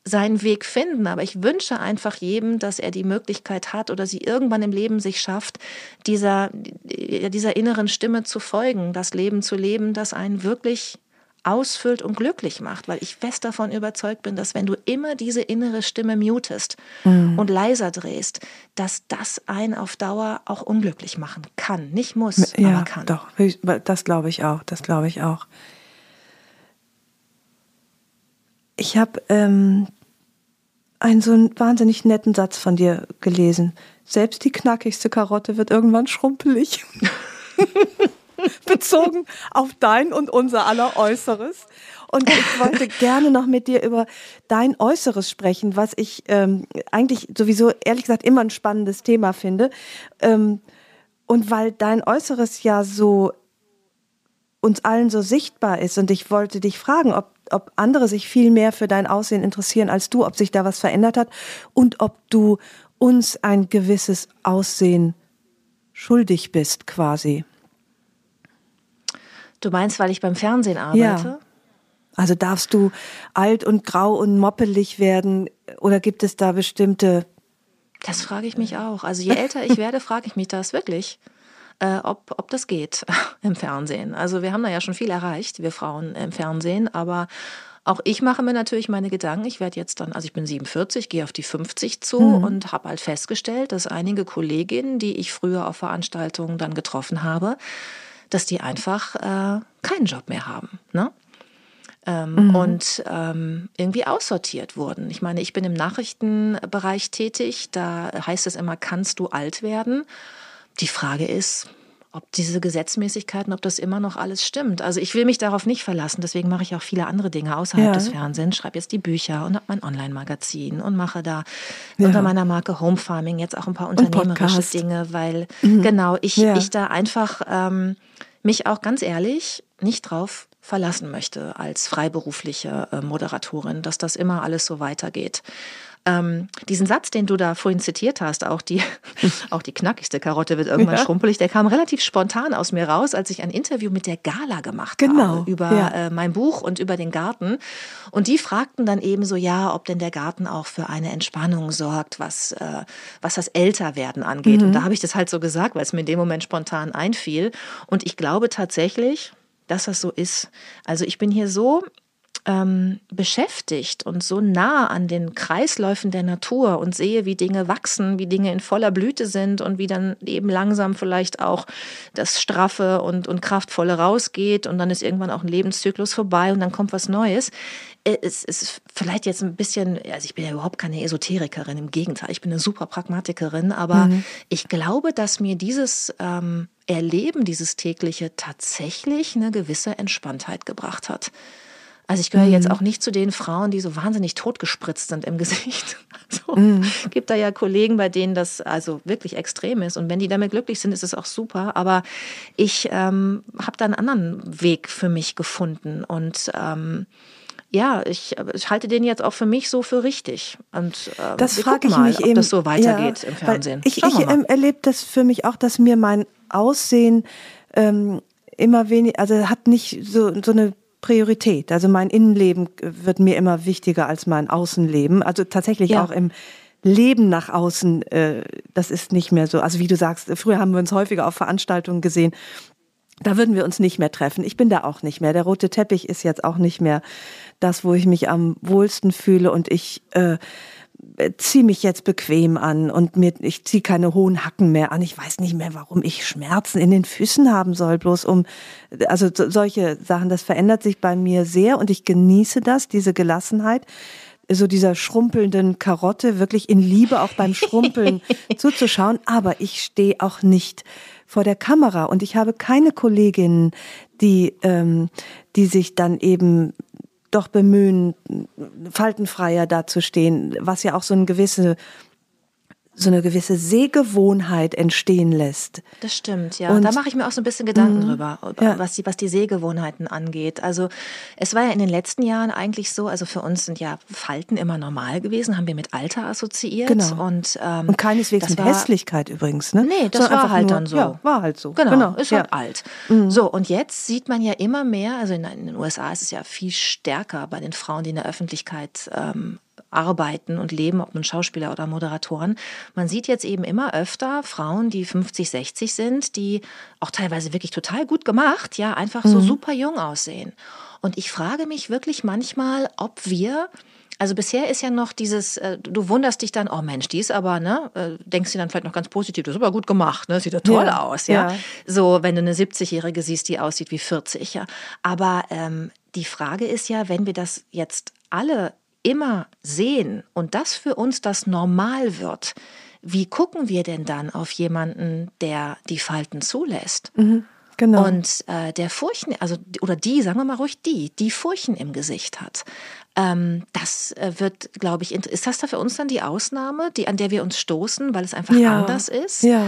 seinen Weg finden. Aber ich wünsche einfach jedem, dass er die Möglichkeit hat oder sie irgendwann im Leben sich schafft, dieser, dieser inneren Stimme zu folgen, das Leben zu leben, das einen wirklich ausfüllt und glücklich macht, weil ich fest davon überzeugt bin, dass wenn du immer diese innere Stimme mutest mhm. und leiser drehst, dass das einen auf Dauer auch unglücklich machen kann. Nicht muss, ja, aber kann. Doch, das glaube ich auch, das glaube ich auch. Ich habe ähm, einen so einen wahnsinnig netten Satz von dir gelesen. Selbst die knackigste Karotte wird irgendwann schrumpelig. bezogen auf dein und unser aller Äußeres. Und ich wollte gerne noch mit dir über dein Äußeres sprechen, was ich ähm, eigentlich sowieso ehrlich gesagt immer ein spannendes Thema finde. Ähm, und weil dein Äußeres ja so uns allen so sichtbar ist und ich wollte dich fragen, ob, ob andere sich viel mehr für dein Aussehen interessieren als du, ob sich da was verändert hat und ob du uns ein gewisses Aussehen schuldig bist quasi. Du meinst, weil ich beim Fernsehen arbeite? Ja. Also darfst du alt und grau und moppelig werden oder gibt es da bestimmte? Das frage ich mich auch. Also je älter ich werde, frage ich mich das wirklich, äh, ob, ob das geht im Fernsehen. Also wir haben da ja schon viel erreicht, wir Frauen im Fernsehen, aber auch ich mache mir natürlich meine Gedanken. Ich werde jetzt dann, also ich bin 47, gehe auf die 50 zu mhm. und habe halt festgestellt, dass einige Kolleginnen, die ich früher auf Veranstaltungen dann getroffen habe, dass die einfach äh, keinen Job mehr haben. Ne? Ähm, mhm. und ähm, irgendwie aussortiert wurden. Ich meine, ich bin im Nachrichtenbereich tätig, da heißt es immer, kannst du alt werden? Die Frage ist, ob diese Gesetzmäßigkeiten, ob das immer noch alles stimmt. Also ich will mich darauf nicht verlassen, deswegen mache ich auch viele andere Dinge außerhalb ja. des Fernsehens, schreibe jetzt die Bücher und habe mein Online-Magazin und mache da ja. unter meiner Marke Home Farming jetzt auch ein paar unternehmerische Dinge, weil mhm. genau ich, ja. ich da einfach ähm, mich auch ganz ehrlich nicht drauf verlassen möchte als freiberufliche äh, Moderatorin, dass das immer alles so weitergeht. Ähm, diesen Satz, den du da vorhin zitiert hast, auch die, auch die knackigste Karotte wird irgendwann ja. schrumpelig, der kam relativ spontan aus mir raus, als ich ein Interview mit der Gala gemacht genau. habe über ja. äh, mein Buch und über den Garten. Und die fragten dann eben so, ja, ob denn der Garten auch für eine Entspannung sorgt, was, äh, was das Älterwerden angeht. Mhm. Und da habe ich das halt so gesagt, weil es mir in dem Moment spontan einfiel. Und ich glaube tatsächlich, dass das so ist. Also ich bin hier so ähm, beschäftigt und so nah an den Kreisläufen der Natur und sehe, wie Dinge wachsen, wie Dinge in voller Blüte sind und wie dann eben langsam vielleicht auch das Straffe und, und Kraftvolle rausgeht und dann ist irgendwann auch ein Lebenszyklus vorbei und dann kommt was Neues. Äh, es ist vielleicht jetzt ein bisschen, also ich bin ja überhaupt keine Esoterikerin, im Gegenteil, ich bin eine super Pragmatikerin, aber mhm. ich glaube, dass mir dieses ähm, Erleben, dieses tägliche tatsächlich eine gewisse Entspanntheit gebracht hat. Also ich gehöre mhm. jetzt auch nicht zu den Frauen, die so wahnsinnig totgespritzt sind im Gesicht. Also mhm. gibt da ja Kollegen, bei denen das also wirklich extrem ist. Und wenn die damit glücklich sind, ist es auch super. Aber ich ähm, habe da einen anderen Weg für mich gefunden und ähm, ja, ich, ich, halte den jetzt auch für mich so für richtig. Und äh, das frage ich mal, mich ob eben, das so weitergeht ja, im Fernsehen. Ich, ich ähm, erlebe das für mich auch, dass mir mein Aussehen ähm, immer weniger, also hat nicht so, so eine Priorität. Also mein Innenleben wird mir immer wichtiger als mein Außenleben. Also tatsächlich ja. auch im Leben nach außen, äh, das ist nicht mehr so. Also wie du sagst, früher haben wir uns häufiger auf Veranstaltungen gesehen. Da würden wir uns nicht mehr treffen. Ich bin da auch nicht mehr. Der rote Teppich ist jetzt auch nicht mehr das, wo ich mich am wohlsten fühle und ich äh, ziehe mich jetzt bequem an und mir, ich ziehe keine hohen Hacken mehr an. Ich weiß nicht mehr, warum ich Schmerzen in den Füßen haben soll, bloß um, also solche Sachen, das verändert sich bei mir sehr und ich genieße das, diese Gelassenheit so dieser schrumpelnden Karotte wirklich in Liebe auch beim Schrumpeln zuzuschauen. Aber ich stehe auch nicht vor der Kamera und ich habe keine Kolleginnen, die, ähm, die sich dann eben doch bemühen, faltenfreier dazustehen, was ja auch so eine gewisse so eine gewisse Sehgewohnheit entstehen lässt. Das stimmt, ja. Und da mache ich mir auch so ein bisschen Gedanken mh, drüber, ja. was, die, was die Sehgewohnheiten angeht. Also es war ja in den letzten Jahren eigentlich so, also für uns sind ja Falten immer normal gewesen, haben wir mit Alter assoziiert. Genau. Und, ähm, und keineswegs mit war, Hässlichkeit übrigens, ne? Nee, das so war halt nur, dann so. Ja, war halt so. Genau, genau. ist halt ja. alt. Mhm. So, und jetzt sieht man ja immer mehr, also in, in, den USA ist es ja viel stärker bei den Frauen, die in der Öffentlichkeit ähm, arbeiten und leben, ob nun Schauspieler oder Moderatoren. Man sieht jetzt eben immer öfter Frauen, die 50, 60 sind, die auch teilweise wirklich total gut gemacht, ja, einfach so mhm. super jung aussehen. Und ich frage mich wirklich manchmal, ob wir also bisher ist ja noch dieses, äh, du wunderst dich dann, oh Mensch, die ist aber, ne, äh, denkst du dann vielleicht noch ganz positiv, das ist aber gut gemacht, ne, sieht ja toll ja, aus, ja? ja. So, wenn du eine 70-Jährige siehst, die aussieht wie 40, ja. Aber ähm, die Frage ist ja, wenn wir das jetzt alle immer sehen und das für uns das Normal wird, wie gucken wir denn dann auf jemanden, der die Falten zulässt? Mhm, genau. Und äh, der Furchen, also oder die, sagen wir mal ruhig die, die Furchen im Gesicht hat. Ähm, das äh, wird, glaube ich, ist das da für uns dann die Ausnahme, die, an der wir uns stoßen, weil es einfach ja. anders ist? Ja.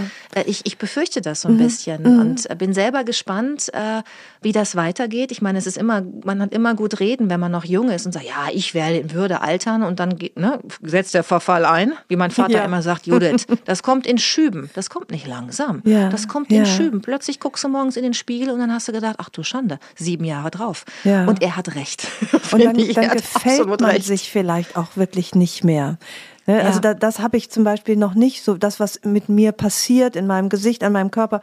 Ich, ich befürchte das so ein mhm. bisschen mhm. und äh, bin selber gespannt, äh, wie das weitergeht. Ich meine, es ist immer, man hat immer gut reden, wenn man noch jung ist und sagt, ja, ich werde, würde altern und dann ne, setzt der Verfall ein, wie mein Vater ja. immer sagt, Judith, das kommt in Schüben, das kommt nicht langsam, ja. das kommt in Schüben. Plötzlich guckst du morgens in den Spiegel und dann hast du gedacht, ach du Schande, sieben Jahre drauf. Und er hat recht. Und dann, dann gefällt man recht. sich vielleicht auch wirklich nicht mehr. Ne? Also ja. da, das habe ich zum Beispiel noch nicht so, das, was mit mir passiert, in meinem Gesicht, an meinem Körper,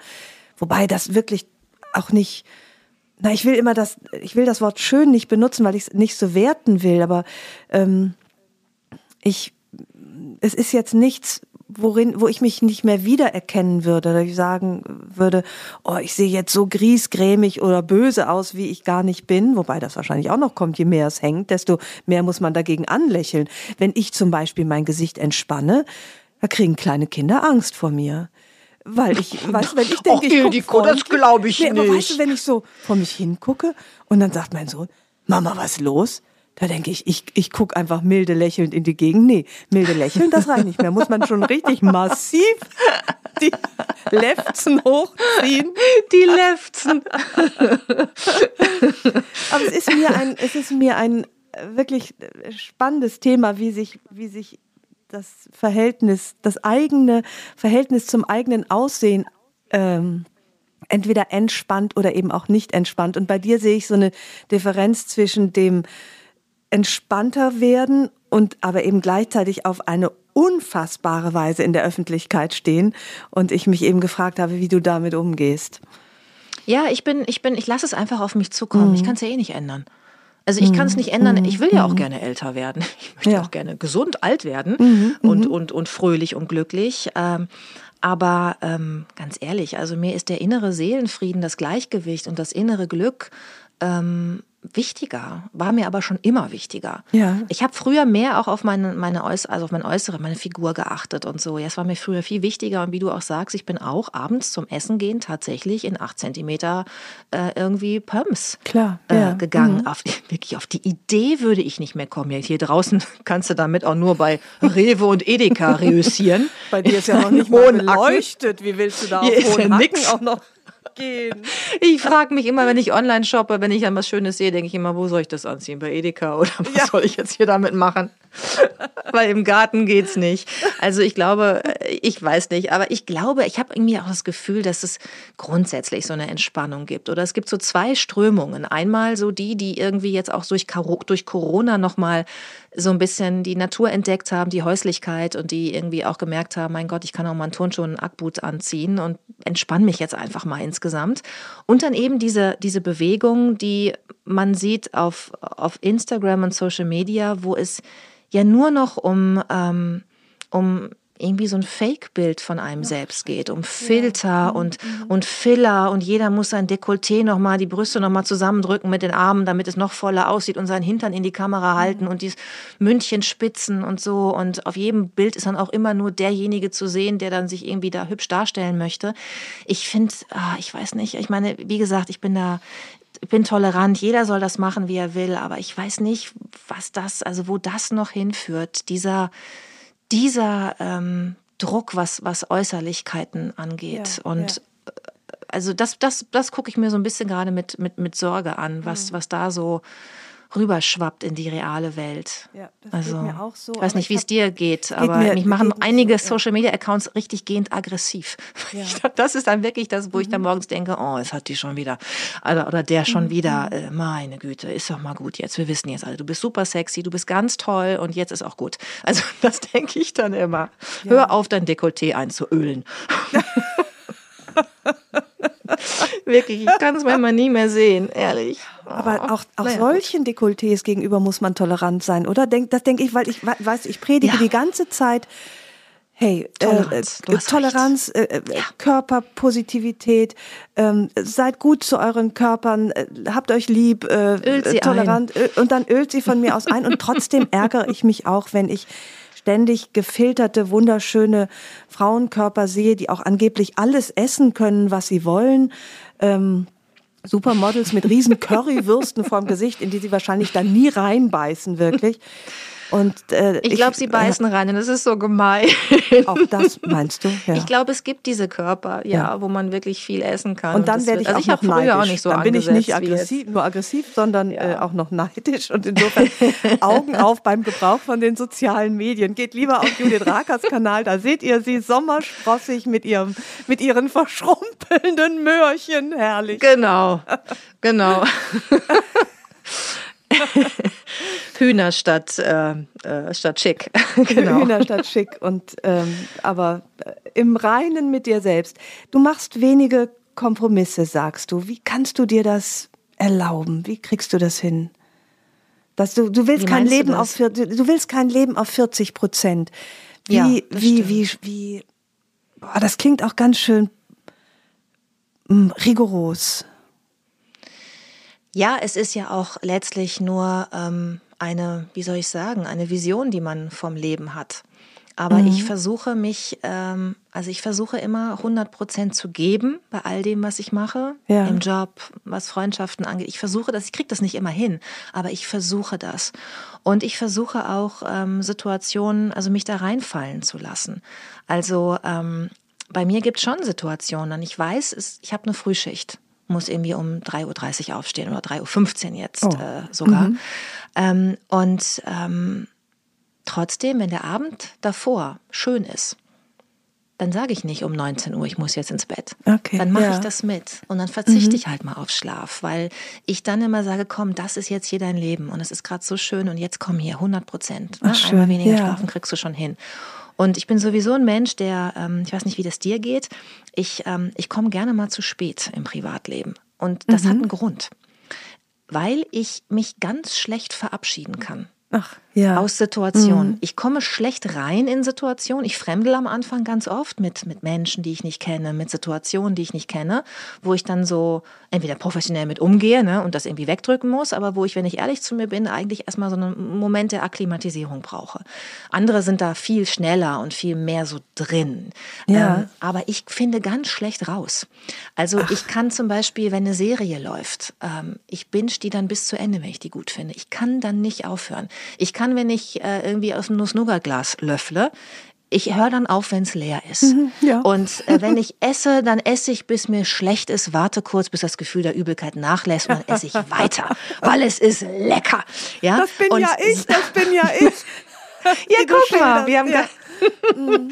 wobei das wirklich auch nicht, na, ich will immer das, ich will das Wort schön nicht benutzen, weil ich es nicht so werten will, aber ähm, ich, es ist jetzt nichts, worin, wo ich mich nicht mehr wiedererkennen würde, oder ich sagen würde, oh, ich sehe jetzt so griesgrämig oder böse aus, wie ich gar nicht bin, wobei das wahrscheinlich auch noch kommt, je mehr es hängt, desto mehr muss man dagegen anlächeln. Wenn ich zum Beispiel mein Gesicht entspanne, da kriegen kleine Kinder Angst vor mir. Weil ich, weißt du, wenn ich denke, Och, ich Ildiko, das glaube ich nee, nicht. Aber weißt du, wenn ich so vor mich hingucke und dann sagt mein Sohn, Mama, was los? Da denke ich, ich, ich gucke einfach milde lächelnd in die Gegend. Nee, milde lächeln, das reicht nicht mehr. Muss man schon richtig massiv die Lefzen hochziehen. Die Lefzen. Aber es ist mir ein, es ist mir ein wirklich spannendes Thema, wie sich, wie sich das Verhältnis, das eigene Verhältnis zum eigenen Aussehen ähm, entweder entspannt oder eben auch nicht entspannt. Und bei dir sehe ich so eine Differenz zwischen dem entspannter werden und aber eben gleichzeitig auf eine unfassbare Weise in der Öffentlichkeit stehen. Und ich mich eben gefragt habe, wie du damit umgehst. Ja, ich bin, ich bin, ich lasse es einfach auf mich zukommen. Mhm. Ich kann es ja eh nicht ändern. Also ich kann es nicht ändern. Ich will ja auch mhm. gerne älter werden. Ich möchte ja. auch gerne gesund alt werden mhm. und, mhm. und, und fröhlich und glücklich. Ähm, aber ähm, ganz ehrlich, also mir ist der innere Seelenfrieden, das Gleichgewicht und das innere Glück ähm, wichtiger, war mir aber schon immer wichtiger. Ja. Ich habe früher mehr auch auf meine, meine Äuß also auf mein Äußere, meine Figur geachtet und so. Ja, es war mir früher viel wichtiger und wie du auch sagst, ich bin auch abends zum Essen gehen tatsächlich in acht Zentimeter äh, irgendwie Pumps Klar, äh, ja. gegangen. Mhm. Auf, wirklich auf die Idee würde ich nicht mehr kommen. Hier draußen kannst du damit auch nur bei Rewe und Edeka reüssieren. bei dir ist ja noch nicht mal beleuchtet. Wie willst du da auf hohen Hacken auch noch gehen. Ich frage mich immer, wenn ich online shoppe, wenn ich an was Schönes sehe, denke ich immer, wo soll ich das anziehen? Bei Edeka oder was ja. soll ich jetzt hier damit machen? Weil im Garten geht's nicht. Also ich glaube, äh, ich weiß nicht, aber ich glaube, ich habe irgendwie auch das Gefühl, dass es grundsätzlich so eine Entspannung gibt. Oder es gibt so zwei Strömungen. Einmal so die, die irgendwie jetzt auch durch, durch Corona nochmal so ein bisschen die Natur entdeckt haben, die Häuslichkeit und die irgendwie auch gemerkt haben, mein Gott, ich kann auch mal einen Turnschuh und einen Ackboot anziehen und entspanne mich jetzt einfach mal insgesamt. Und dann eben diese, diese Bewegung, die man sieht auf, auf Instagram und Social Media, wo es ja nur noch um, ähm, um irgendwie so ein Fake-Bild von einem selbst geht, um Filter. Mhm, und, mhm. und Filler und jeder muss sein Dekolleté nochmal, die Brüste nochmal zusammendrücken mit den Armen, damit es noch voller aussieht und seinen Hintern in die Kamera mhm. halten und die Mündchen spitzen und so und auf jedem Bild ist dann auch immer nur derjenige zu sehen, der dann sich irgendwie da hübsch darstellen möchte. Ich finde, ah, ich weiß nicht, ich meine, wie gesagt, ich bin da, ich bin tolerant, jeder soll das machen, wie er will, aber ich weiß nicht, was das, also wo das noch hinführt, dieser, dieser ähm, Druck, was, was Äußerlichkeiten angeht. Ja, und ja. Äh, also das, das, das gucke ich mir so ein bisschen gerade mit, mit, mit Sorge an, was, mhm. was da so rüberschwappt in die reale Welt. Ja, das also, geht mir auch so. Ich weiß nicht, wie es dir geht, aber mir, mich machen einige so, Social Media Accounts richtig gehend aggressiv. Ja. Glaub, das ist dann wirklich das, wo mhm. ich dann mhm. morgens denke, oh, es hat die schon wieder oder, oder der schon mhm. wieder. Äh, meine Güte, ist doch mal gut jetzt. Wir wissen jetzt alle, du bist super sexy, du bist ganz toll und jetzt ist auch gut. Also das denke ich dann immer. Ja. Hör auf, dein Dekolleté einzuölen. Wirklich, ich kann es manchmal nie mehr sehen, ehrlich. Aber auch, auch naja. solchen Dekolletés gegenüber muss man tolerant sein, oder? Denk, das denke ich, weil ich weiß, ich predige ja. die ganze Zeit. Hey, Toleranz, äh, Toleranz äh, äh, ja. Körperpositivität, ähm, seid gut zu euren Körpern, äh, habt euch lieb, äh, tolerant und dann ölt sie von mir aus ein und trotzdem ärgere ich mich auch, wenn ich ständig gefilterte, wunderschöne Frauenkörper sehe, die auch angeblich alles essen können, was sie wollen. Ähm, Supermodels mit riesen Currywürsten vorm Gesicht, in die sie wahrscheinlich dann nie reinbeißen, wirklich. Und, äh, ich glaube, sie beißen äh, rein und das ist so gemein. Auch das meinst du? Ja. Ich glaube, es gibt diese Körper, ja, ja, wo man wirklich viel essen kann. Und dann werde ich also auch ich noch neidisch. Auch nicht so dann bin ich nicht aggressiv, nur aggressiv, sondern ja. äh, auch noch neidisch. Und insofern Augen auf beim Gebrauch von den sozialen Medien. Geht lieber auf Judith Rakers Kanal, da seht ihr sie sommersprossig mit ihrem, mit ihren verschrumpelnden Möhrchen. Herrlich. Genau, genau. Hühner statt, äh, äh, statt schick. genau. Hühner statt schick. Und, ähm, aber äh, im Reinen mit dir selbst. Du machst wenige Kompromisse, sagst du. Wie kannst du dir das erlauben? Wie kriegst du das hin? Dass du, du willst wie kein Leben auf du willst kein Leben auf 40 Prozent. Wie, ja, wie, wie, wie, boah, das klingt auch ganz schön mh, mm, rigoros. Ja, es ist ja auch letztlich nur ähm, eine, wie soll ich sagen, eine Vision, die man vom Leben hat. Aber mhm. ich versuche mich, ähm, also ich versuche immer 100 Prozent zu geben bei all dem, was ich mache, ja. im Job, was Freundschaften angeht. Ich versuche das, ich kriege das nicht immer hin, aber ich versuche das. Und ich versuche auch ähm, Situationen, also mich da reinfallen zu lassen. Also ähm, bei mir gibt es schon Situationen, ich weiß, es, ich habe eine Frühschicht muss irgendwie um 3.30 Uhr aufstehen oder 3.15 Uhr jetzt oh. äh, sogar. Mhm. Ähm, und ähm, Trotzdem, wenn der Abend davor schön ist, dann sage ich nicht um 19 Uhr, ich muss jetzt ins Bett. Okay, dann mache ja. ich das mit und dann verzichte ich halt mal auf Schlaf, weil ich dann immer sage, komm, das ist jetzt hier dein Leben und es ist gerade so schön und jetzt komm hier 100 Prozent. Ne? Einmal weniger ja. schlafen kriegst du schon hin. Und ich bin sowieso ein Mensch, der, ähm, ich weiß nicht, wie das dir geht, ich, ähm, ich komme gerne mal zu spät im Privatleben. Und das Mhm. hat einen Grund, weil ich mich ganz schlecht verabschieden kann Ach, ja. aus Situationen. Ich komme schlecht rein in Situationen. Ich fremdel am Anfang ganz oft mit, mit Menschen, die ich nicht kenne, mit Situationen, die ich nicht kenne, wo ich dann so entweder professionell mit umgehe ne, und das irgendwie wegdrücken muss, aber wo ich, wenn ich ehrlich zu mir bin, eigentlich erstmal so einen Moment der Akklimatisierung brauche. Andere sind da viel schneller und viel mehr so drin. Ja. Ähm, aber ich finde ganz schlecht raus. Also ich kann zum Beispiel, wenn eine Serie läuft, ähm, ich binge die dann bis zu Ende, wenn ich die gut finde. Ich kann dann nicht aufhören. Ich kann, wenn ich äh, irgendwie aus einem Nuss-Nougat-Glas löffle, ich höre dann auf, wenn es leer ist. ja. Und äh, wenn ich esse, dann esse ich, bis mir schlecht ist, warte kurz, bis das Gefühl der Übelkeit nachlässt und dann esse ich weiter, weil es ist lecker. Ja? Das bin und ja ich, das bin ja ich. ja, guck mal, wir haben ja.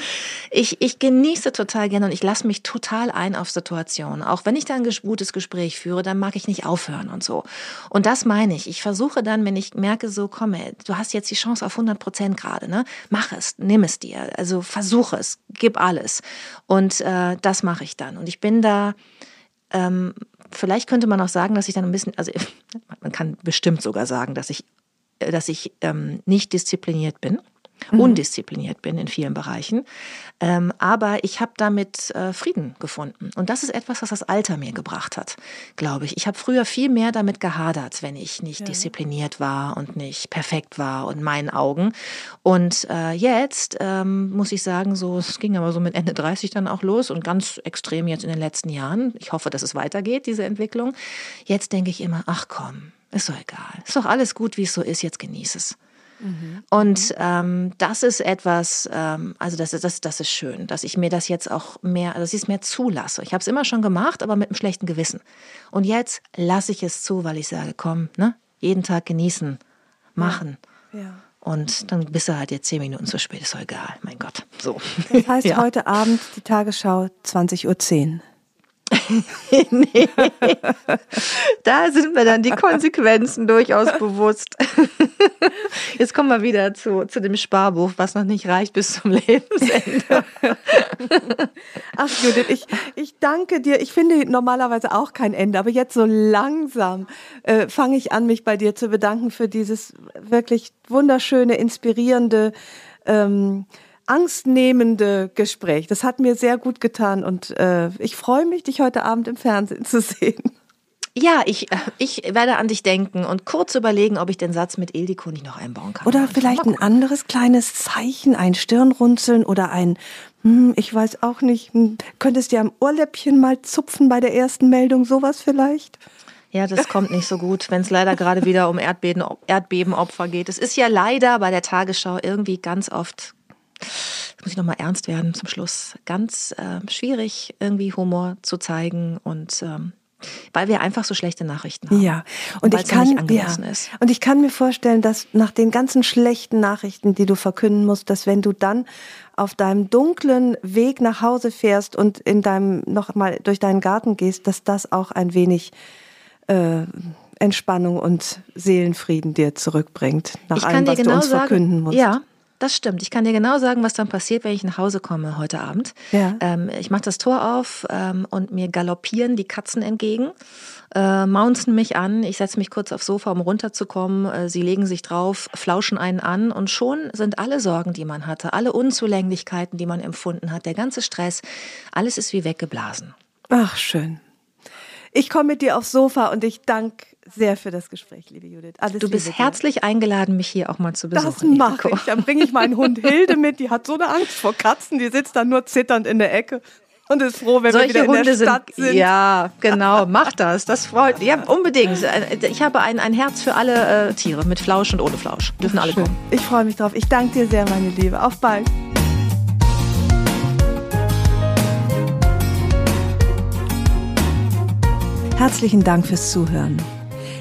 ich, ich genieße total gerne und ich lasse mich total ein auf Situationen. Auch wenn ich da ein gutes Gespräch führe, dann mag ich nicht aufhören und so. Und das meine ich. Ich versuche dann, wenn ich merke, so, komm, ey, du hast jetzt die Chance auf 100 Prozent gerade, ne? Mach es, nimm es dir. Also versuche es, gib alles. Und äh, das mache ich dann. Und ich bin da, ähm, vielleicht könnte man auch sagen, dass ich dann ein bisschen, also man kann bestimmt sogar sagen, dass ich, äh, dass ich ähm, nicht diszipliniert bin. Undiszipliniert bin in vielen Bereichen. Ähm, aber ich habe damit äh, Frieden gefunden. Und das ist etwas, was das Alter mir gebracht hat, glaube ich. Ich habe früher viel mehr damit gehadert, wenn ich nicht diszipliniert war und nicht perfekt war und in meinen Augen. Und äh, jetzt ähm, muss ich sagen, so, es ging aber so mit Ende 30 dann auch los und ganz extrem jetzt in den letzten Jahren. Ich hoffe, dass es weitergeht, diese Entwicklung. Jetzt denke ich immer, ach komm, ist doch egal. Ist doch alles gut, wie es so ist, jetzt genieß es. Und ähm, das ist etwas, ähm, also das, ist- das, das ist schön, dass ich mir das jetzt auch mehr, dass ich es mehr zulasse. Ich habe es immer schon gemacht, aber mit einem schlechten Gewissen. Und jetzt lasse ich es zu, weil ich sage, komm, ne, jeden Tag genießen, machen. Ja. Und dann bist du halt jetzt zehn Minuten zu spät, ist doch egal, mein Gott. So. Das heißt, Ja. heute Abend die Tagesschau 20.10 Uhr. nee. Da sind mir dann die Konsequenzen durchaus bewusst. Jetzt kommen wir wieder zu, zu dem Sparbuch, was noch nicht reicht bis zum Lebensende. Ach Judith, ich, ich danke dir. Ich finde normalerweise auch kein Ende, aber jetzt so langsam äh, fange ich an, mich bei dir zu bedanken für dieses wirklich wunderschöne, inspirierende, ähm, angstnehmende Gespräch. Das hat mir sehr gut getan und äh, ich freue mich, dich heute Abend im Fernsehen zu sehen. Ja, ich, äh, ich werde an dich denken und kurz überlegen, ob ich den Satz mit Ildiko nicht noch einbauen kann. Oder vielleicht ein anderes kleines Zeichen, ein Stirnrunzeln oder ein, hm, ich weiß auch nicht, hm, könntest dir am Ohrläppchen mal zupfen bei der ersten Meldung, sowas vielleicht? Ja, das kommt nicht so gut, wenn es leider gerade wieder um Erdbeben, Erdbebenopfer geht. Es ist ja leider bei der Tagesschau irgendwie ganz oft, jetzt muss ich nochmal ernst werden zum Schluss, ganz äh, schwierig, irgendwie Humor zu zeigen und ähm, weil wir einfach so schlechte Nachrichten haben. Ja, und ich kann, ja, ist. und ich kann mir vorstellen, dass nach den ganzen schlechten Nachrichten, die du verkünden musst, dass wenn du dann auf deinem dunklen Weg nach Hause fährst und in deinem noch mal durch deinen Garten gehst, dass das auch ein wenig äh, Entspannung und Seelenfrieden dir zurückbringt nach ich allem, was genau du uns sagen, verkünden musst. Ja, das stimmt. Ich kann dir genau sagen, was dann passiert, wenn ich nach Hause komme heute Abend. Ja. Ähm, ich mache das Tor auf ähm, und mir galoppieren die Katzen entgegen, äh, mounten mich an. Ich setze mich kurz aufs Sofa, um runterzukommen. Äh, sie legen sich drauf, flauschen einen an und schon sind alle Sorgen, die man hatte, alle Unzulänglichkeiten, die man empfunden hat, der ganze Stress, alles ist wie weggeblasen. Ach, schön. Ich komme mit dir aufs Sofa und ich danke sehr für das Gespräch, liebe Judith. Alles Du bist dir. herzlich eingeladen, mich hier auch mal zu besuchen. Das mache ich. Dann bringe ich meinen Hund Hilde mit. Die hat so eine Angst vor Katzen. Die sitzt dann nur zitternd in der Ecke und ist froh, wenn wir Solche wieder in Hunde der Stadt sind, sind. ja, genau, mach das. Das freut, ja, unbedingt. Ich habe ein, ein Herz für alle äh, Tiere, mit Flausch und ohne Flausch. Dürfen alle Schön. kommen. Ich freue mich drauf. Ich danke dir sehr, meine Liebe. Auf bald. Herzlichen Dank fürs Zuhören.